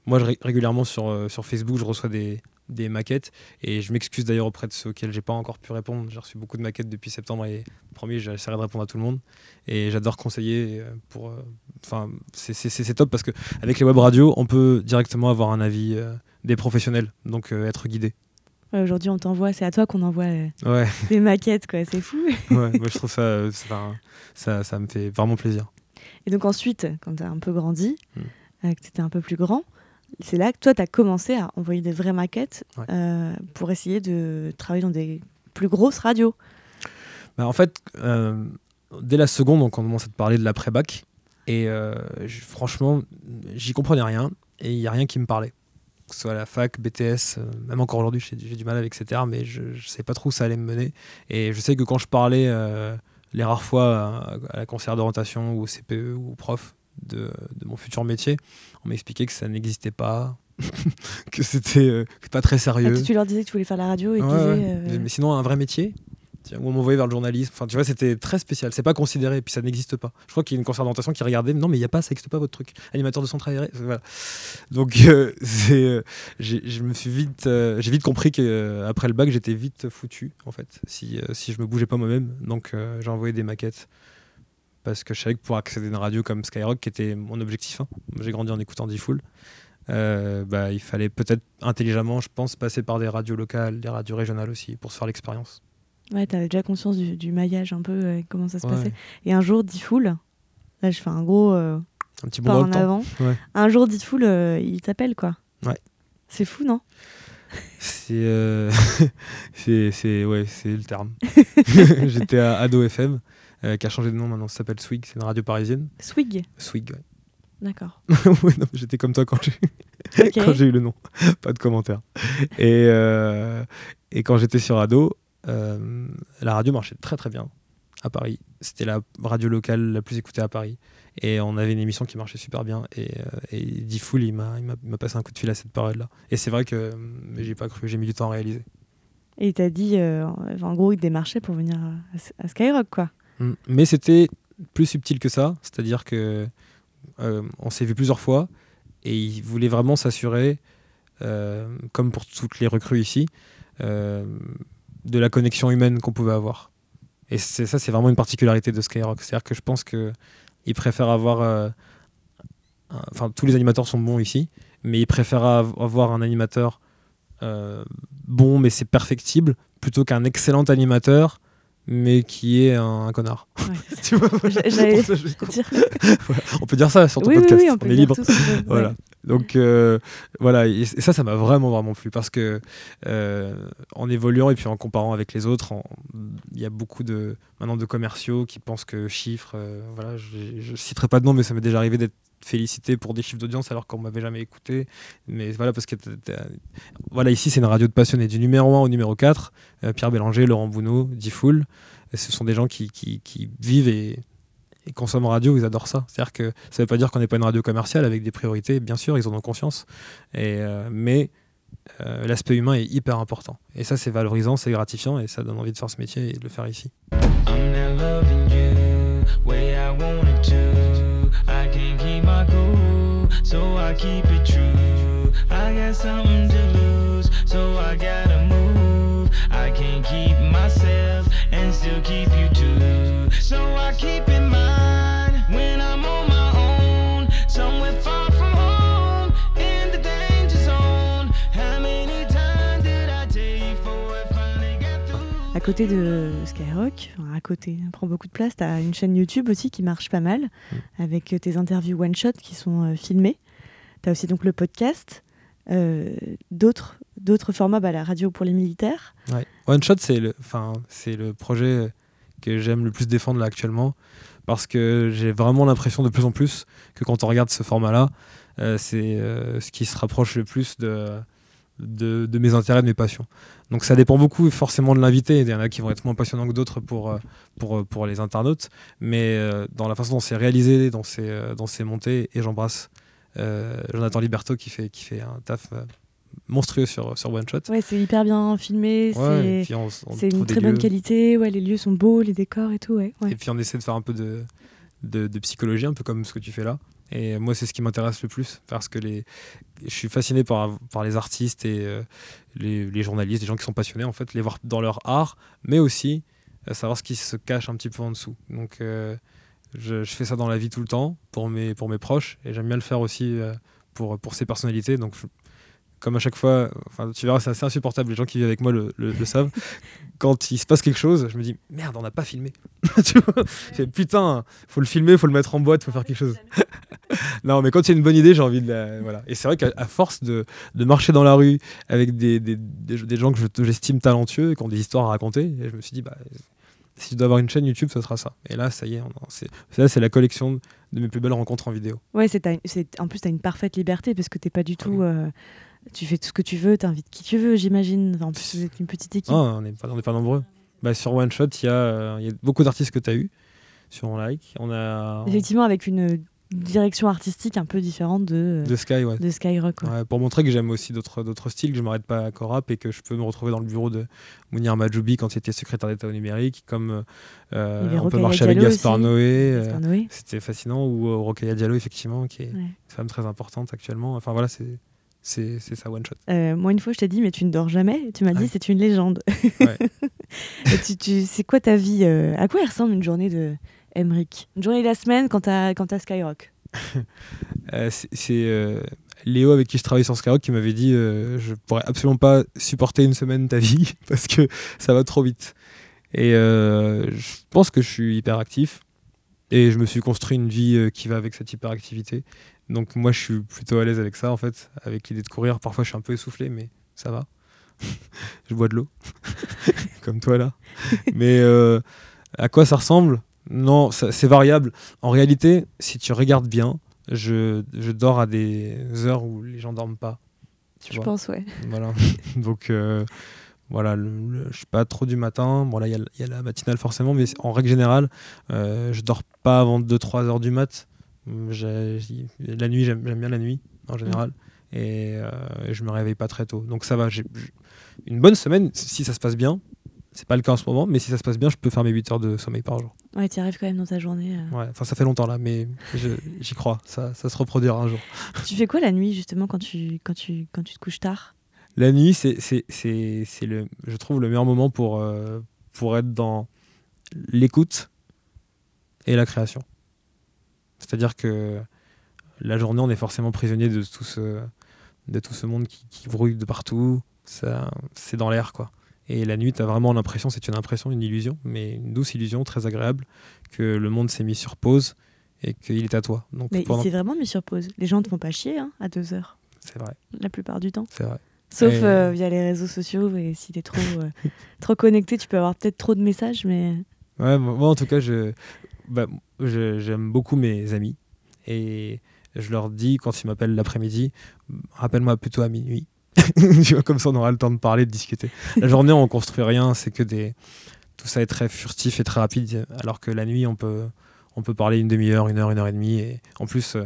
Moi, je, ré- régulièrement sur, euh, sur Facebook, je reçois des, des maquettes et je m'excuse d'ailleurs auprès de ceux auxquels j'ai pas encore pu répondre. J'ai reçu beaucoup de maquettes depuis septembre et promis, j'essaierai de répondre à tout le monde. Et j'adore conseiller euh, pour. euh, Enfin, c'est- c'est top parce que avec les web radios, on peut directement avoir un avis euh, des professionnels, donc euh, être guidé. Ouais, Aujourd'hui, on t'envoie, c'est à toi qu'on envoie euh, Ouais, des maquettes, quoi. C'est fou. ouais moi, je trouve ça, euh, ça, ça me fait vraiment plaisir. Et donc ensuite, quand tu as un peu grandi, Mm. euh, que tu étais un peu plus grand, c'est là que toi, tu as commencé à envoyer des vraies maquettes Ouais. euh, pour essayer de travailler dans des plus grosses radios. Bah, en fait, euh, dès la seconde, donc, on commence à te parler de l'après-bac. Et euh, franchement, j'y comprenais rien. Et il n'y a rien qui me parlait. Que ce soit à la fac, BTS, même encore aujourd'hui, j'ai du mal avec ces termes, mais je ne sais pas trop où ça allait me mener. Et je sais que quand je parlais les rares fois à, à la conseillère d'orientation ou au CPE ou au prof de, de mon futur métier, on m'expliquait que ça n'existait pas, que c'était euh, pas très Ah, sérieux. tu- tu leur disais que tu voulais faire la radio et Ouais, disaient, ouais. euh, Mais sinon, un vrai métier Ou on m'envoyait vers le journalisme. Enfin, tu vois, c'était très spécial. C'est pas considéré, puis ça n'existe pas. Je crois qu'il y a une d'orientation qui regardait, non, mais il n'y a pas, ça n'existe pas votre truc. Animateur de centre aéré. Voilà. Donc, euh, euh, j'ai, je me suis vite, euh, j'ai vite compris qu'après le bac, j'étais vite foutu, en fait, si, si je me bougeais pas moi-même. Donc, j'ai envoyé des maquettes. Parce que je savais que pour accéder à une radio comme Skyrock, qui était mon objectif, hein, j'ai grandi en écoutant D-Full, euh, bah, il fallait peut-être intelligemment, je pense, passer par des radios locales, des radios régionales aussi, pour se faire l'expérience. Ouais, tu avais déjà conscience du, du maillage un peu, euh, comment ça se Ouais. passait. Et un jour, Diffoul, là je fais un gros euh, Un petit pas en avant. Ouais. Un jour, euh, il t'appelle quoi. Ouais. C'est fou, non? C'est, euh, c'est, c'est, ouais, c'est le terme. J'étais à Ado FM, euh, qui a changé de nom maintenant, ça s'appelle Swig, c'est une radio parisienne. Swig, Swig, ouais. d'accord. Ouais, j'étais comme toi quand j'ai, eu le nom, pas de commentaire. Et, euh, et quand j'étais sur Ado, euh, la radio marchait très très bien à Paris. C'était la radio locale la plus écoutée à Paris. Et on avait une émission qui marchait super bien. Et, et Diffoul, il m'a, passé un coup de fil à cette période-là. Et c'est vrai que j'ai pas cru, j'ai mis du temps à réaliser. Et il t'a dit, euh, en gros, il démarchait pour venir à, à Skyrock, quoi. Mm. Mais c'était plus subtil que ça, c'est-à-dire que euh, on s'est vu plusieurs fois et il voulait vraiment s'assurer, euh, comme pour toutes les recrues ici, euh, de la connexion humaine qu'on pouvait avoir. Et c'est ça, c'est vraiment une particularité de Skyrock. C'est-à-dire que je pense que il préfère avoir, enfin tous les animateurs sont bons ici, mais il préfère av- avoir un animateur bon mais c'est perfectible plutôt qu'un excellent animateur mais qui est un, un connard. Ouais. Tu vois, dire- Voilà. On peut dire ça sur ton oui, podcast, oui, on est libre. tout Voilà. Donc euh, voilà, et, ça, ça m'a vraiment vraiment plu parce que euh, en évoluant et puis en comparant avec les autres, il y a beaucoup de maintenant de commerciaux qui pensent que chiffres, euh, voilà, je, je citerai pas de nom, mais ça m'est déjà arrivé d'être félicité pour des chiffres d'audience alors qu'on m'avait jamais écouté. Mais voilà, parce que voilà, ici c'est une radio de passionnés du numéro 1 au numéro 4, euh, Pierre Bélanger, Laurent Bounot, Diffoul, et ce sont des gens qui, vivent et, consomment radio, ils adorent ça. C'est-à-dire que ça veut pas dire qu'on n'est pas une radio commerciale avec des priorités, bien sûr, ils en ont conscience. Et, euh, mais euh, l'aspect humain est hyper important. Et ça, c'est valorisant, c'est gratifiant et ça donne envie de faire ce métier et de le faire ici. I'm not loving you way I wanted to. I can't my cool, so I keep it true. I got something to lose, so I gotta move. I can't keep myself and still keep you too. So I keep in mind côté de Skyrock, enfin, à côté, prend beaucoup de place, tu as une chaîne YouTube aussi qui marche pas mal, avec euh, tes interviews one-shot qui sont euh, filmées. Tu as aussi donc le podcast, euh, d'autres d'autres formats, bah, la radio pour les militaires. Ouais. One Shot, c'est le, enfin, c'est le projet que j'aime le plus défendre là actuellement parce que j'ai vraiment l'impression de plus en plus que quand on regarde ce format-là, euh, c'est ce qui se rapproche le plus de, de, de mes intérêts, de mes passions. Donc ça dépend beaucoup forcément de l'invité. Il y en a qui vont être moins passionnants que d'autres pour, euh, pour, pour les internautes, mais euh, dans la façon dont c'est réalisé, dans euh, dans ses montées, et j'embrasse euh, Jonathan Liberto qui fait, qui fait un taf euh, monstrueux sur, sur One Shot. Ouais, c'est hyper bien filmé, Ouais, c'est une très bonne qualité, ouais, les lieux sont beaux, les décors et tout, ouais. ouais. Et puis on essaie de faire un peu de, de, de psychologie, un peu comme ce que tu fais là. Et moi, c'est ce qui m'intéresse le plus parce que les, je suis fasciné par, par les artistes et euh, les, les journalistes, les gens qui sont passionnés, en fait, les voir dans leur art, mais aussi euh, savoir ce qui se cache un petit peu en dessous. Donc, euh, je, fais ça dans la vie tout le temps pour mes, pour mes proches et j'aime bien le faire aussi pour, pour ces personnalités. Donc, comme à chaque fois, enfin, tu verras, c'est assez insupportable, les gens qui vivent avec moi le, le- le savent. Quand il se passe quelque chose, je me dis merde, on n'a pas filmé. tu vois putain, faut le filmer, faut le mettre en boîte, faut faire quelque chose. non, mais quand il y a une bonne idée, j'ai envie de la. Voilà. Et c'est vrai qu'à force de, de marcher dans la rue avec des, des, des- des gens que je- j'estime talentueux et qui ont des histoires à raconter, et je me suis dit, bah, si je dois avoir une chaîne YouTube, ça sera ça. Et là, ça y est, c'est c'est la collection de mes plus belles rencontres en vidéo. Ouais, c'est, c'est- en plus, tu as une parfaite liberté parce que t'es pas du tout. Euh, tu fais tout ce que tu veux, t'invites qui tu veux, j'imagine. En plus, vous êtes une petite équipe. Ah, on n'est pas, nombreux. Bah, sur One Shot, il y, a, euh, y a beaucoup d'artistes que tu as eu sur On Like. On a Effectivement, avec une direction artistique un peu différente de, de Sky, ouais. de Skyrock. Ouais, pour montrer que j'aime aussi d'autres styles, que je m'arrête pas à Corap et que je peux me retrouver dans le bureau de Mounir Majoubi quand il était secrétaire d'État au numérique, comme euh, avait on peut marcher avec aussi. Noé. euh. C'était fascinant, ou euh, Rokhaya Diallo, effectivement, qui est Ouais. une femme très importante actuellement. Enfin voilà, c'est c'est ça One Shot. Euh, moi, une fois, je t'ai dit, mais tu ne dors jamais. Tu m'as dit, c'est une légende. Ouais. Et tu, tu, c'est quoi ta vie euh, À quoi elle ressemble une journée de Emmerich Une journée de la semaine quand t'as, Skyrock? Euh, c'est Léo avec qui je travaille sur Skyrock qui m'avait dit je pourrais absolument pas supporter une semaine ta vie parce que ça va trop vite. Et je pense que je suis hyper actif et je me suis construit une vie qui va avec cette hyperactivité. Donc moi je suis plutôt à l'aise avec ça en fait, avec l'idée de courir. Parfois je suis un peu essoufflé mais ça va. je bois de l'eau comme toi là. Mais euh, à quoi ça ressemble? Non, c'est variable. En réalité, si tu regardes bien, je, je dors à des heures où les gens dorment pas. Tu Je vois? pense, ouais. Voilà. Donc euh, voilà, le, le- je suis pas trop du matin. Bon là, il y, a le- il y a la matinale forcément, mais en règle générale, euh, je dors pas avant 2-3 heures du mat. J'ai- La nuit, j'aime bien la nuit en général. Et, euh, et je me réveille pas très tôt. Donc ça va. j'ai une bonne semaine, si ça se passe bien. C'est pas le cas en ce moment, mais si ça se passe bien, je peux faire mes 8 heures de sommeil par jour. Ouais, tu arrives quand même dans ta journée. euh. Ouais, enfin ça fait longtemps là, mais j'y crois, ça, ça se reproduira un jour. Tu fais quoi la nuit, justement, quand tu, quand tu, quand tu te couches tard? La nuit, c'est le, je trouve le meilleur moment pour, euh, pour être dans l'écoute et la création. C'est-à-dire que la journée, on est forcément prisonnier de tout ce, de tout ce monde qui, qui brouille de partout. Ça, c'est dans l'air, quoi. Et la nuit, tu as vraiment l'impression, c'est une impression, une illusion, mais une douce illusion très agréable, que le monde s'est mis sur pause et qu'il est à toi. Donc, Mais il s'est vraiment mis sur pause. Les gens ne te font pas chier hein, à deux heures, c'est vrai, la plupart du temps. c'est vrai. Sauf Et- euh, via les réseaux sociaux. Et si t'es trop, euh, trop connecté, tu peux avoir peut-être trop de messages, mais. Ouais, moi, en tout cas, je, bah, j'aime beaucoup mes amis et je leur dis quand ils m'appellent l'après-midi, rappelle-moi plutôt à minuit. Comme ça, on aura le temps de parler, de discuter. La journée, on construit rien, c'est que des. Tout ça est très furtif et très rapide, alors que la nuit, on peut, on peut parler une demi-heure, une heure, une heure et demie. Et en plus, euh,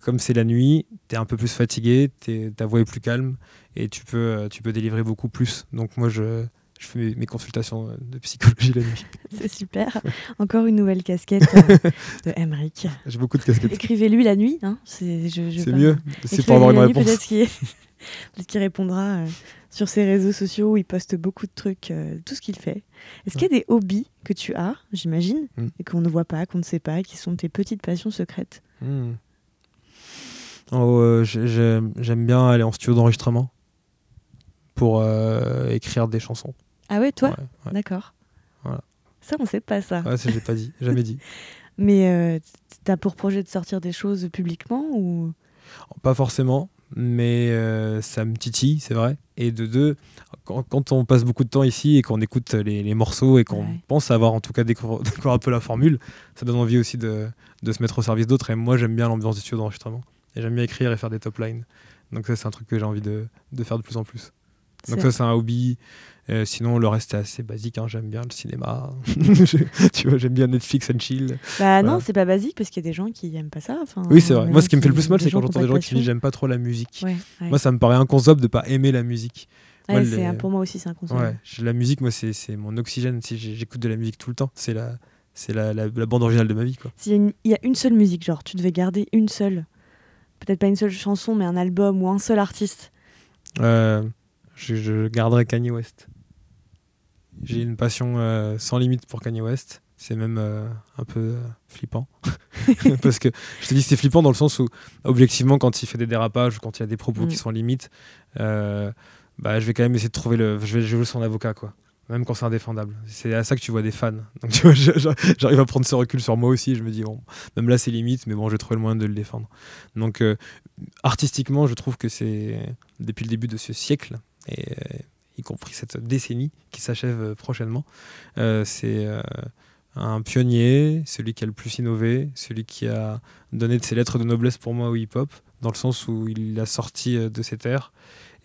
comme c'est la nuit, tu es un peu plus fatigué, ta voix est plus calme et tu peux, tu peux délivrer beaucoup plus. Donc, moi, je, je fais mes, mes consultations euh, de psychologie la nuit. C'est super. Encore une nouvelle casquette euh, de Emric. J'ai beaucoup de casquettes. Écrivez-lui la nuit. Hein. C'est pas- mieux, c'est pour avoir une réponse. Peut-être qu'il répondra euh, sur ses réseaux sociaux où il poste beaucoup de trucs, euh, tout ce qu'il fait. Est-ce qu'il y a des hobbies que tu as, j'imagine, Mm. et qu'on ne voit pas, qu'on ne sait pas, qui sont tes petites passions secrètes? Hmm. Oh, j'ai- j'aime bien aller en studio d'enregistrement pour écrire des chansons. Ah ouais, toi Ouais. D'accord. Voilà. Ça, on sait pas ça. Ouais, ça, j'ai pas dit, jamais dit. Mais euh, t'as pour projet de sortir des choses publiquement ou? Pas forcément, mais euh, ça me titille, c'est vrai. Et de deux, quand, quand on passe beaucoup de temps ici et qu'on écoute les, les morceaux et qu'on Ouais. pense avoir en tout cas découvert, découvert un peu la formule, ça donne envie aussi de, de se mettre au service d'autres. Et moi, j'aime bien l'ambiance du studio d'enregistrement. Et j'aime bien écrire et faire des top lines. Donc ça, c'est un truc que j'ai envie de, de faire de plus en plus. Donc ça, c'est un hobby. Euh, sinon, le reste est assez basique. hein. J'aime bien le cinéma. Tu vois, j'aime bien Netflix and chill. Bah non, c'est pas basique parce qu'il y a des gens qui aiment pas ça. Enfin, Oui, c'est vrai. Moi, ce qui me fait le plus mal, c'est quand j'entends des gens qui disent j'aime pas trop la musique. Ouais, ouais. Moi, ça me paraît inconcevable de pas aimer la musique. Ouais, moi, c'est les- un- pour moi aussi, c'est je- la musique, moi, c'est mon oxygène. Si j'écoute de la musique tout le temps, c'est la, c'est la, la, la bande originale de ma vie. S'il y, a une- il y a une seule musique, genre tu devais garder une seule, peut-être pas une seule chanson, mais un album ou un seul artiste. Euh, je, je garderai Kanye West. J'ai une passion euh, sans limite pour Kanye West. C'est même euh, un peu euh, flippant. Parce que je te dis, c'est flippant dans le sens où, objectivement, quand il fait des dérapages ou quand il y a des propos Mm. qui sont limites, bah, je vais quand même essayer de trouver le. Je vais jouer son avocat, quoi. Même quand c'est indéfendable. C'est à ça que tu vois des fans. Donc, tu vois, j'arrive à prendre ce recul sur moi aussi. Je me dis, bon, même là, c'est limite, mais bon, je vais trouver le moyen de le défendre. Donc, euh, artistiquement, je trouve que c'est depuis le début de ce siècle, euh, y compris cette décennie qui s'achève euh, prochainement, euh, c'est un pionnier, celui qui a le plus innové, celui qui a donné de ses lettres de noblesse pour moi au hip-hop, dans le sens où il l'a sorti de ses terres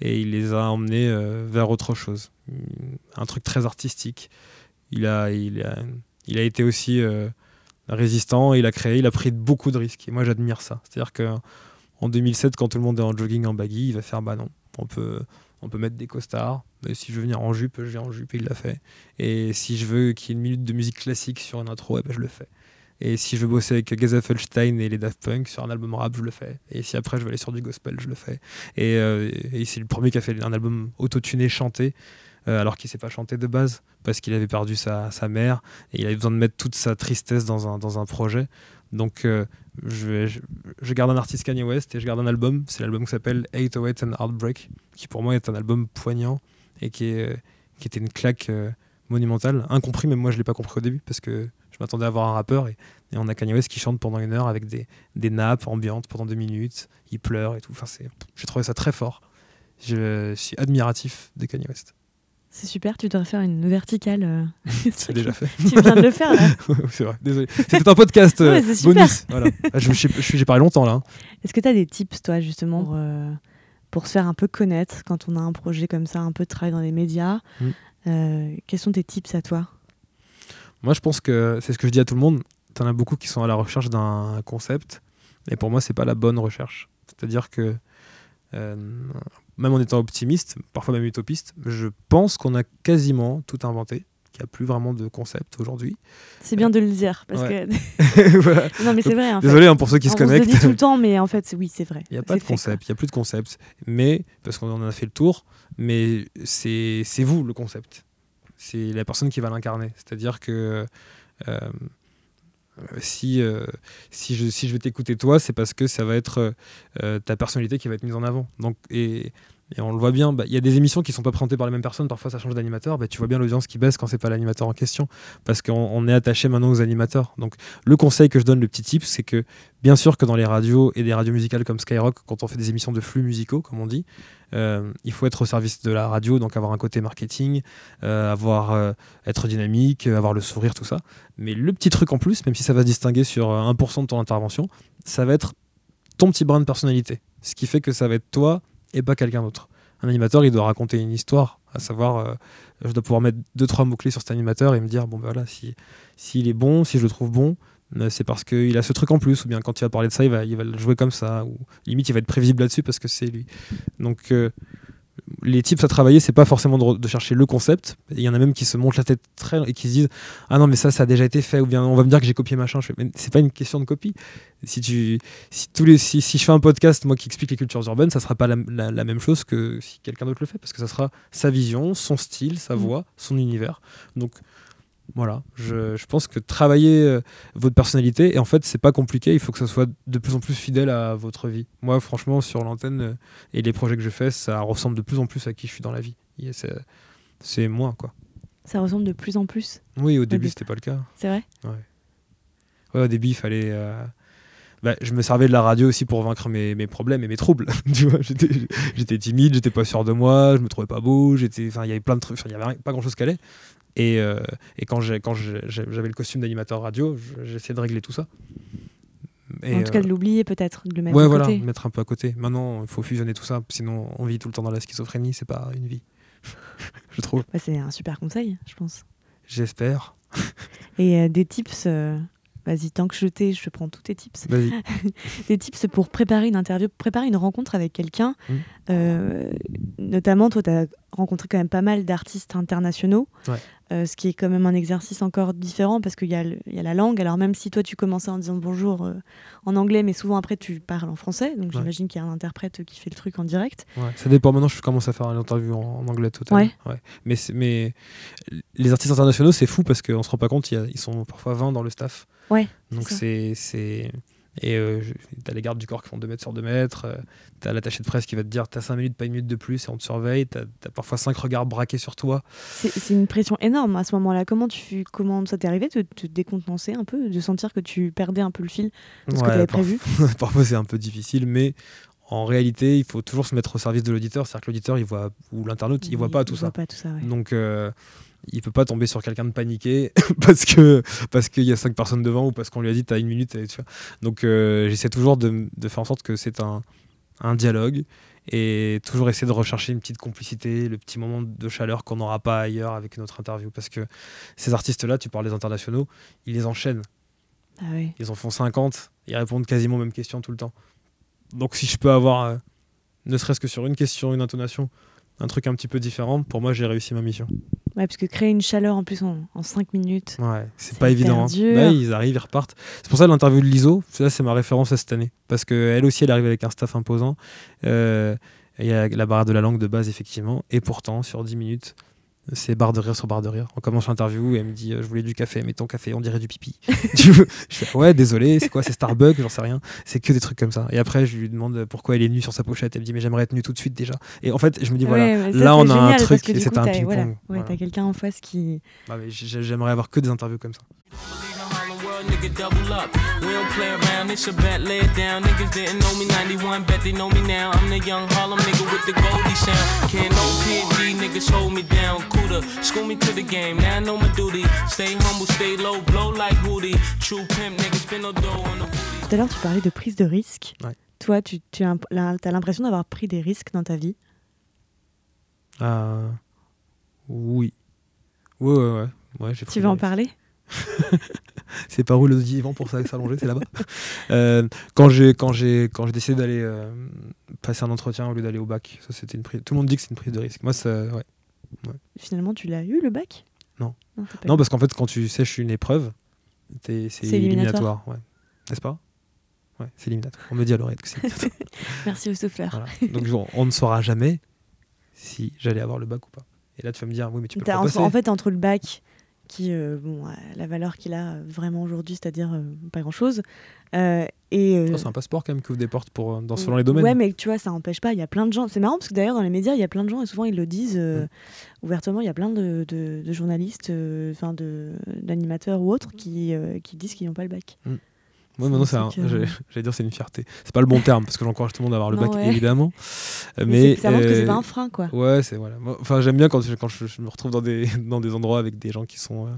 et il les a emmenés vers autre chose. Un truc très artistique. Il a, a, a été aussi euh, résistant, il a créé, il a pris beaucoup de risques. Et moi, j'admire ça. C'est-à-dire que en 2007, quand tout le monde est en jogging, en baggy, il va faire bah non, on peut, on peut mettre des costards. Mais si je veux venir en jupe, je viens en jupe et il l'a fait. Et si je veux qu'il y ait une minute de musique classique sur une intro, eh ben, je le fais. Et si je veux bosser avec Gaza Felstein et les Daft Punk sur un album rap, je le fais. Et si après je veux aller sur du gospel, je le fais. Et, euh, et c'est le premier qui a fait un album autotuné chanté, euh, alors qu'il ne sait pas chanter de base, parce qu'il avait perdu sa, mère, et il avait besoin de mettre toute sa tristesse dans un projet. Donc euh, je, garde un artiste Kanye West et je garde un album, c'est l'album qui s'appelle 808 and Heartbreak, qui pour moi est un album poignant et qui, qui était une claque euh, monumentale, incompris, même moi je l'ai pas compris au début, parce que je m'attendais à voir un rappeur, et, on a Kanye West qui chante pendant une heure avec des, nappes ambiantes pendant deux minutes, il pleure et tout, enfin, j'ai trouvé ça très fort. Je suis admiratif de Kanye West. C'est super, tu devrais faire une verticale. euh, C'est déjà fait. tu viens de le faire là. c'est vrai, désolé. C'était un podcast euh, Ouais, bonus. Voilà. Ah, je, je j'ai parlé longtemps là. hein. Est-ce que tu as des tips, toi, justement, pour, euh, pour se faire un peu connaître quand on a un projet comme ça, un peu de travail dans les médias? Mm. Quels sont tes tips à toi? Moi, je pense que c'est ce que je dis à tout le monde. T'en as beaucoup qui sont à la recherche d'un concept, et pour moi, c'est pas la bonne recherche. C'est-à-dire que même en étant optimiste, parfois même utopiste, je pense qu'on a quasiment tout inventé, qu'il n'y a plus vraiment de concept aujourd'hui. C'est bien de le dire, parce Ouais. que... Voilà. non, mais c'est vrai, en fait. Désolé hein, pour ceux qui On se se le connectent. dit tout le temps, mais en fait, oui, c'est vrai. Il n'y a pas de fait, concept, il n'y a plus de concept. Mais, parce qu'on en a fait le tour, mais c'est c'est vous le concept. C'est la personne qui va l'incarner. C'est-à-dire que euh, si, euh, si, je, si je vais t'écouter toi, c'est parce que ça va être euh, ta personnalité qui va être mise en avant. Donc, et on le voit bien, bah, il y a des émissions qui sont pas présentées par les mêmes personnes, parfois ça change d'animateur, bah, tu vois bien l'audience qui baisse quand c'est pas l'animateur en question, parce qu'on on est attaché maintenant aux animateurs. Donc le conseil que je donne, le petit tip, c'est que bien sûr que dans les radios et des radios musicales comme Skyrock, quand on fait des émissions de flux musicaux, comme on dit, euh, il faut être au service de la radio, donc avoir un côté marketing, euh, avoir, euh, être dynamique, avoir le sourire, tout ça. Mais le petit truc en plus, même si ça va se distinguer sur euh, 1% de ton intervention, ça va être ton petit brin de personnalité. Ce qui fait que ça va être toi et pas quelqu'un d'autre. Un animateur, il doit raconter une histoire, à savoir, euh, je dois pouvoir mettre deux, trois mots-clés sur cet animateur et me dire, bon, ben voilà, si, s'il est bon, si je le trouve bon, euh, c'est parce qu'il a ce truc en plus, ou bien quand il va parler de ça, il va, il va le jouer comme ça, ou limite il va être prévisible là-dessus parce que c'est lui. Donc euh, les tips à travailler, c'est pas forcément de, chercher le concept. Il y en a même qui se montent la tête très et qui se disent ah non mais ça ça a déjà été fait ou bien on va me dire que j'ai copié machin. Je fais, mais c'est pas une question de copie. Si tu si tous les si, si je fais un podcast moi qui explique les cultures urbaines, ça sera pas la, la- la même chose que si quelqu'un d'autre le fait parce que ça sera sa vision, son style, sa Mm. voix, son univers. Donc voilà, je, je pense que travailler euh, votre personnalité, et en fait, c'est pas compliqué, il faut que ça soit de plus en plus fidèle à votre vie. Moi, franchement, sur l'antenne euh, et les projets que je fais, ça ressemble de plus en plus à qui je suis dans la vie. C'est- moi, quoi. Ça ressemble de plus en plus. Oui, au début, début. c'était pas le cas. C'est vrai? Ouais, au début, il fallait. euh, bah, je me servais de la radio aussi pour vaincre mes, mes problèmes et mes troubles. tu vois, j'étais, timide, j'étais pas sûr de moi, je me trouvais pas beau, j'étais, enfin, il y avait plein de trucs, il y avait rien- pas grand chose qui allait. Et, euh, et quand, j'avais le costume d'animateur radio, je- j'essayais de régler tout ça. Et, En tout cas, euh, de l'oublier peut-être, de le mettre ouais, de voilà, côté. mettre un peu à côté. Maintenant, il faut fusionner tout ça, sinon on vit tout le temps dans la schizophrénie, c'est pas une vie. je trouve. Bah, c'est un super conseil, je pense. J'espère. Et euh, des tips, euh, vas-y, tant que je t'ai, je prends tous tes tips. Vas-y. Des tips pour préparer une interview, préparer une rencontre avec quelqu'un. Mm. Euh, notamment, toi, tu as rencontré quand même pas mal d'artistes internationaux, Ouais. Euh, ce qui est quand même un exercice encore différent parce qu'il y, y a la langue. Alors, même si toi, tu commençais en disant bonjour euh, en anglais, mais souvent après, tu parles en français. Donc, Ouais. j'imagine qu'il y a un interprète qui fait le truc en direct. Ouais, ça dépend. Maintenant, je commence à faire une interview en, en anglais totalement. Ouais. Mais, mais les artistes internationaux, c'est fou parce qu'on se rend pas compte, il y a- ils sont parfois 20 dans le staff. Ouais, Donc c'est. Et euh, t'as les gardes du corps qui font 2 mètres sur 2 mètres, euh, t'as l'attaché de presse qui va te dire t'as 5 minutes, pas une minute de plus et on te surveille, t'as as parfois 5 regards braqués sur toi. C'est une pression énorme à ce moment-là. Comment tu comment ça t'est arrivé de te décontenancer un peu, de sentir que tu perdais un peu le fil de ce que Ouais, tu avais par- prévu? parfois c'est un peu difficile, mais en réalité, il faut toujours se mettre au service de l'auditeur, c'est-à-dire que l'auditeur, il voit, ou l'internaute, il voit pas tout il ça. voit pas tout ça, ouais. Donc, euh, il peut pas tomber sur quelqu'un de paniqué parce que parce qu'il y a cinq personnes devant ou parce qu'on lui a dit t'as une minute. Et, tu vois. Donc, euh, j'essaie toujours de, de faire en sorte que c'est un, un dialogue et toujours essayer de rechercher une petite complicité, le petit moment de chaleur qu'on n'aura pas ailleurs avec une autre interview. Parce que ces artistes-là, tu parles des internationaux, ils les enchaînent. Ah. Ils en font 50, ils répondent quasiment aux mêmes questions tout le temps. Donc si je peux avoir, euh, ne serait-ce que sur une question, une intonation, un truc un petit peu différent, pour moi j'ai réussi ma mission. Ouais, parce que créer une chaleur en plus en, en 5 minutes. Ouais, c'est pas évident. hein. Bah, ils arrivent, ils repartent. C'est pour ça l'interview de l'ISO, ça c'est ma référence à cette année. Parce qu'elle aussi, elle arrive avec un staff imposant. Euh, Il y a la barre de la langue de base, effectivement. Et pourtant, sur 10 minutes, c'est barre de rire sur barre de rire. On commence l'interview et elle me dit euh, Je voulais du café, mais ton café, on dirait du pipi. Je fais Ouais, désolé, c'est quoi C'est Starbucks J'en sais rien. C'est que des trucs comme ça. Et après, je lui demande pourquoi elle est nue sur sa pochette. Elle me dit Mais j'aimerais être nue tout de suite déjà. Et en fait, je me dis Voilà, Ouais, mais ça, là, on a un truc et c'est un ping-pong. voilà. Ouais, Voilà. t'as quelqu'un en face qui. Ah, j'ai- J'aimerais avoir que des interviews comme ça. Nigga, double up. We don't play around, it's a bet, lay it down. Niggas didn't know me 91, bet they know me now. I'm the young Harlem nigga with the Goldie sound. Can't no PD, niggas hold me down. Cooler, school me to the game, now I know my duty. Stay humble, stay low, blow like Hootie. True pimp, niggas spin no dough on the booty. Tout à l'heure, tu parlais de prise de risque. Ouais. Toi, tu, tu as, as l'impression d'avoir pris des risques dans ta vie? Ah, oui. Ouais, ouais, Tu veux en parler? C'est par où le divan pour ça- s'allonger, c'est là-bas. Euh, quand j'ai quand j'ai quand j'ai décidé d'aller euh, passer un entretien au lieu d'aller au bac, ça c'était une prise. Tout le monde dit que c'est une prise de risque. Moi, ça, ouais. Finalement, tu l'as eu le bac? Non. Non, parce qu'en fait, quand tu sèches une épreuve, t'es- c'est C'est éliminatoire, ouais. N'est-ce pas? Ouais, c'est éliminatoire. On me dit à l'oreille que c'est éliminatoire. Merci au souffleur. Voilà. Donc on, on ne saura jamais si j'allais avoir le bac ou pas. Et là, tu vas me dire, oui, mais tu peux pas entre- passer. en fait, entre le bac, qui, euh, bon, a la valeur qu'il a vraiment aujourd'hui, c'est-à-dire euh, pas grand-chose, euh, et. Oh, c'est un passeport quand même qui ouvre des portes pour, dans, selon les domaines. Ouais, mais tu vois, ça empêche pas. Il y a plein de gens. C'est marrant parce que d'ailleurs, dans les médias, il y a plein de gens, et souvent ils le disent Mm. ouvertement. Il y a plein de, de- de journalistes, enfin d'animateurs ou autres, qui, qui disent qu'ils n'ont pas le bac. Moi, maintenant, C'est un euh, j'allais dire c'est une fierté. C'est pas le bon terme parce que j'encourage tout le monde à avoir le Non, bac, ouais. évidemment. Euh, Mais, ça montre que c'est euh, pas un frein, quoi. Ouais, c'est voilà. Enfin, j'aime bien quand, je, quand je, je me retrouve dans des, dans des endroits avec des gens qui sont euh,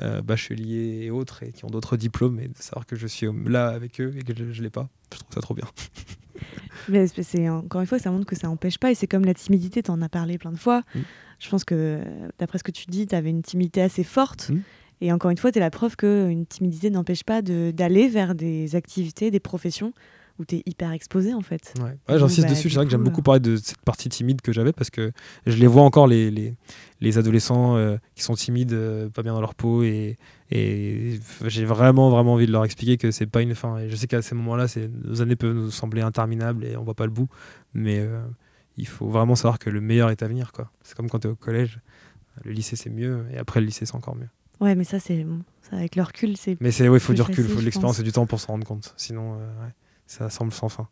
euh, bacheliers et autres et qui ont d'autres diplômes et de savoir que je suis euh, là avec eux et que je, je l'ai pas. Je trouve ça trop bien. Mais c'est- encore une fois, ça montre que ça empêche pas. Et c'est comme la timidité, tu en as parlé plein de fois. Mm. Je pense que, euh, d'après ce que tu dis, tu avais une timidité assez forte. Mm. Et encore une fois, tu es la preuve qu'une timidité n'empêche pas de- d'aller vers des activités, des professions où tu es hyper exposé en fait. Ouais, ouais j'insiste bah, dessus. C'est vrai que j'aime coup, beaucoup parler de cette partie timide que j'avais parce que je les vois encore, les, les, les adolescents euh, qui sont timides, euh, pas bien dans leur peau. Et, et j'ai vraiment, vraiment envie de leur expliquer que c'est pas une fin. Et je sais qu'à ces moments-là, nos années peuvent nous sembler interminables et on voit pas le bout. Mais euh, il faut vraiment savoir que le meilleur est à venir. C'est comme quand tu es au collège. Le lycée, c'est mieux. Et après, le lycée, c'est encore mieux. Ouais, mais ça, c'est bon, avec le recul, c'est. Mais c'est, ouais, il faut du recul, il facile, faut de l'expérience et du temps pour s'en rendre compte. Sinon, euh, ouais, ça semble sans fin.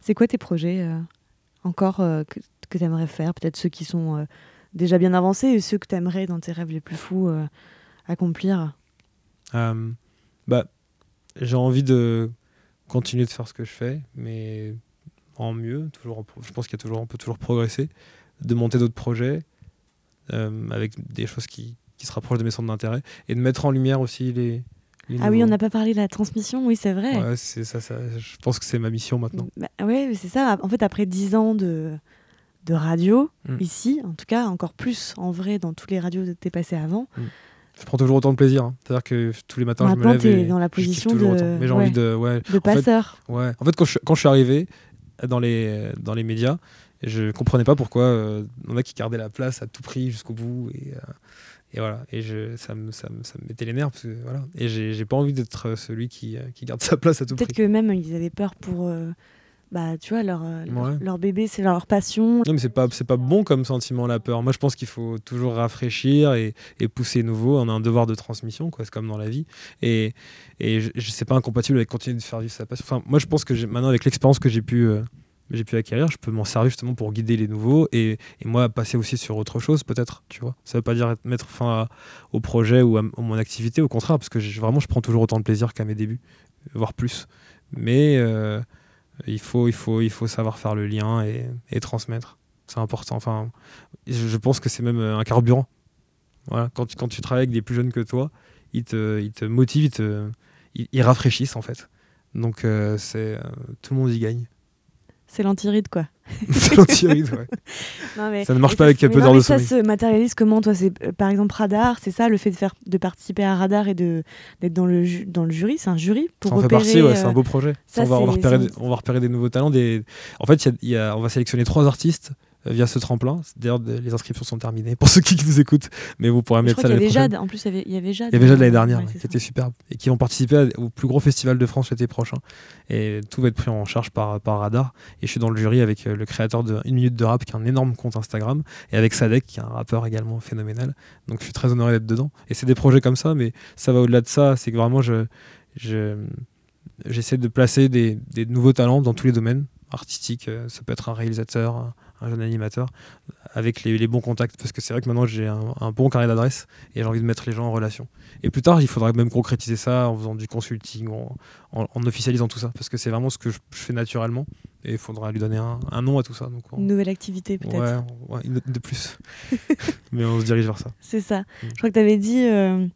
C'est quoi tes projets euh, encore euh, que, que tu aimerais faire? Peut-être ceux qui sont déjà bien avancés et ceux que tu aimerais dans tes rêves les plus fous accomplir? Bah, j'ai envie de continuer de faire ce que je fais, mais en mieux. Toujours, je pense qu'il y a toujours, on peut toujours progresser, de monter d'autres projets avec des choses qui, qui se rapprochent de mes centres d'intérêt et de mettre en lumière aussi les. les Ah oui, on nouveaux. n'a pas parlé de la transmission, oui, c'est vrai. Ouais, c'est ça, ça, je pense que c'est ma mission maintenant. Bah, mais c'est ça. En fait, après dix ans de, de radio, Mm. ici, en tout cas, encore plus en vrai dans toutes les radios que tu es passé avant, Je prends toujours autant de plaisir. hein. C'est-à-dire que tous les matins, je me Maintenant, lève et dans la je position toujours de- autant. Mais j'ai ouais. envie de. Ouais, de En fait, passeur. Ouais. En fait, quand je, quand je suis arrivé dans les, dans les médias, je comprenais pas pourquoi euh, on a qui gardaient la place à tout prix jusqu'au bout. Et, euh, et voilà. Et je, ça, me, ça, me, ça me mettait les nerfs. Parce que, voilà. Et j'ai j'ai pas envie d'être euh, celui qui, euh, qui garde sa place à tout prix. Peut-être que même ils avaient peur pour. euh, bah, tu vois, leur, leur, Ouais. leur bébé, c'est leur passion. Non, mais c'est pas, c'est pas bon comme sentiment, la peur. Moi, je pense qu'il faut toujours rafraîchir et, et pousser nouveau. On a un devoir de transmission, quoi. C'est comme dans la vie. Et, et je, je- c'est pas incompatible avec continuer de faire vivre sa passion. Enfin, moi, je pense que j'ai- maintenant, avec l'expérience que j'ai pu, euh, j'ai pu acquérir, je peux m'en servir justement pour guider les nouveaux et, et moi, passer aussi sur autre chose, peut-être, tu vois. Ça veut pas dire mettre fin au projet ou à, mon activité, au contraire, parce que vraiment, je prends toujours autant de plaisir qu'à mes débuts, voire plus. Mais euh, il, faut, il, faut, il faut savoir faire le lien et, et transmettre. C'est important. Enfin, je, pense que c'est même euh, un carburant. Voilà, quand, quand tu travailles avec des plus jeunes que toi, ils te, ils te motivent, ils, ils, rafraîchissent en fait. Donc euh, c'est euh, tout le monde y gagne. C'est l'antiride, quoi. c'est l'antiride, ouais. Non, mais- Ça ne marche pas avec mais peu d'heures de ça sommeil. se matérialise comment, toi C'est euh, par exemple Radar, c'est ça, le fait de faire, de participer à Radar et de d'être dans le ju- dans le jury, c'est un jury pour Ça en fait repérer. partie, ouais, c'est euh, un beau projet. ça, on, va, on, va c'est- repérer c'est- des, on va repérer des nouveaux talents. Des... En fait, y a- y a- on va sélectionner trois artistes via ce tremplin. D'ailleurs, les inscriptions sont terminées pour ceux qui nous écoutent, mais vous pourrez mettre ça l'année avait prochaine. Jade. En plus, il y avait, Jade. Il y avait déjà de l'année euh, dernière, ouais, qui était superbe, et qui vont participer à- au plus gros festival de France l'été prochain. Et tout va être pris en charge par, par Radar. Et je suis dans le jury avec euh, le créateur de Une Minute de Rap, qui a un énorme compte Instagram, et avec Sadek, qui est un rappeur également phénoménal. Donc je suis très honoré d'être dedans. Et c'est des projets comme ça, mais ça va au-delà de ça. C'est que vraiment, je, je, j'essaie de placer des, des nouveaux talents dans tous les domaines artistiques. Euh, Ça peut être un réalisateur, un, un jeune animateur, avec les, les bons contacts. Parce que c'est vrai que maintenant, j'ai un, un bon carnet d'adresses et j'ai envie de mettre les gens en relation. Et plus tard, il faudra même concrétiser ça en faisant du consulting, en, en- en officialisant tout ça. Parce que c'est vraiment ce que je, je fais naturellement. Et il faudra lui donner un, un nom à tout ça. Donc, on- Une nouvelle activité peut-être. ouais, ouais, une de plus. Mais on se dirige vers ça. C'est ça. Mm. Je crois que tu avais dit euh,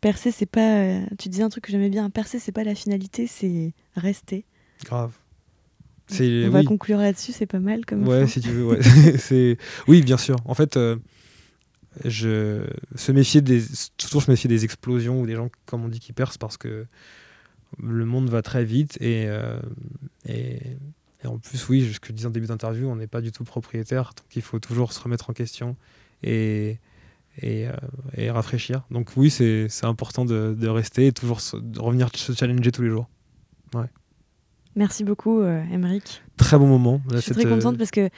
percer, c'est pas. euh, tu disais un truc que j'aimais bien. Percer, c'est pas la finalité, c'est rester. Grave. On va conclure là-dessus, c'est pas mal comme. Ouais, si tu veux, ouais. c'est oui, bien sûr. En fait, euh, je se méfier des toujours se méfier des explosions ou des gens comme on dit qui percent parce que le monde va très vite et euh, et, et en plus oui, ce que je disais en début d'interview, on n'est pas du tout propriétaire, donc il faut toujours se remettre en question et et, euh, et rafraîchir. Donc oui, c'est important de, de rester et toujours se- de revenir se challenger tous les jours. Merci beaucoup, euh, Emeric. Très bon moment. Là, je suis très contente parce que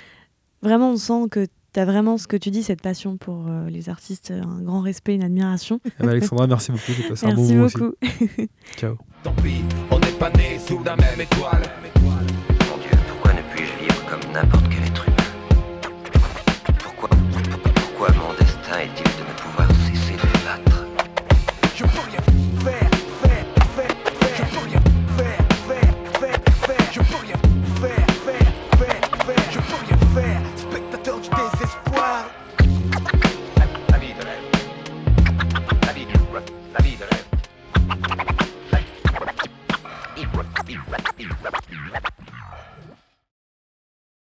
vraiment, on sent que tu as vraiment ce que tu dis, cette passion pour euh, les artistes, un grand respect, une admiration. Eh ben, Alexandra, merci beaucoup. Passé merci un bon beaucoup. Ciao. Tant pis, on n'est pas nés sous la même étoile. Mon Dieu, pourquoi ne puis-je vivre comme n'importe quel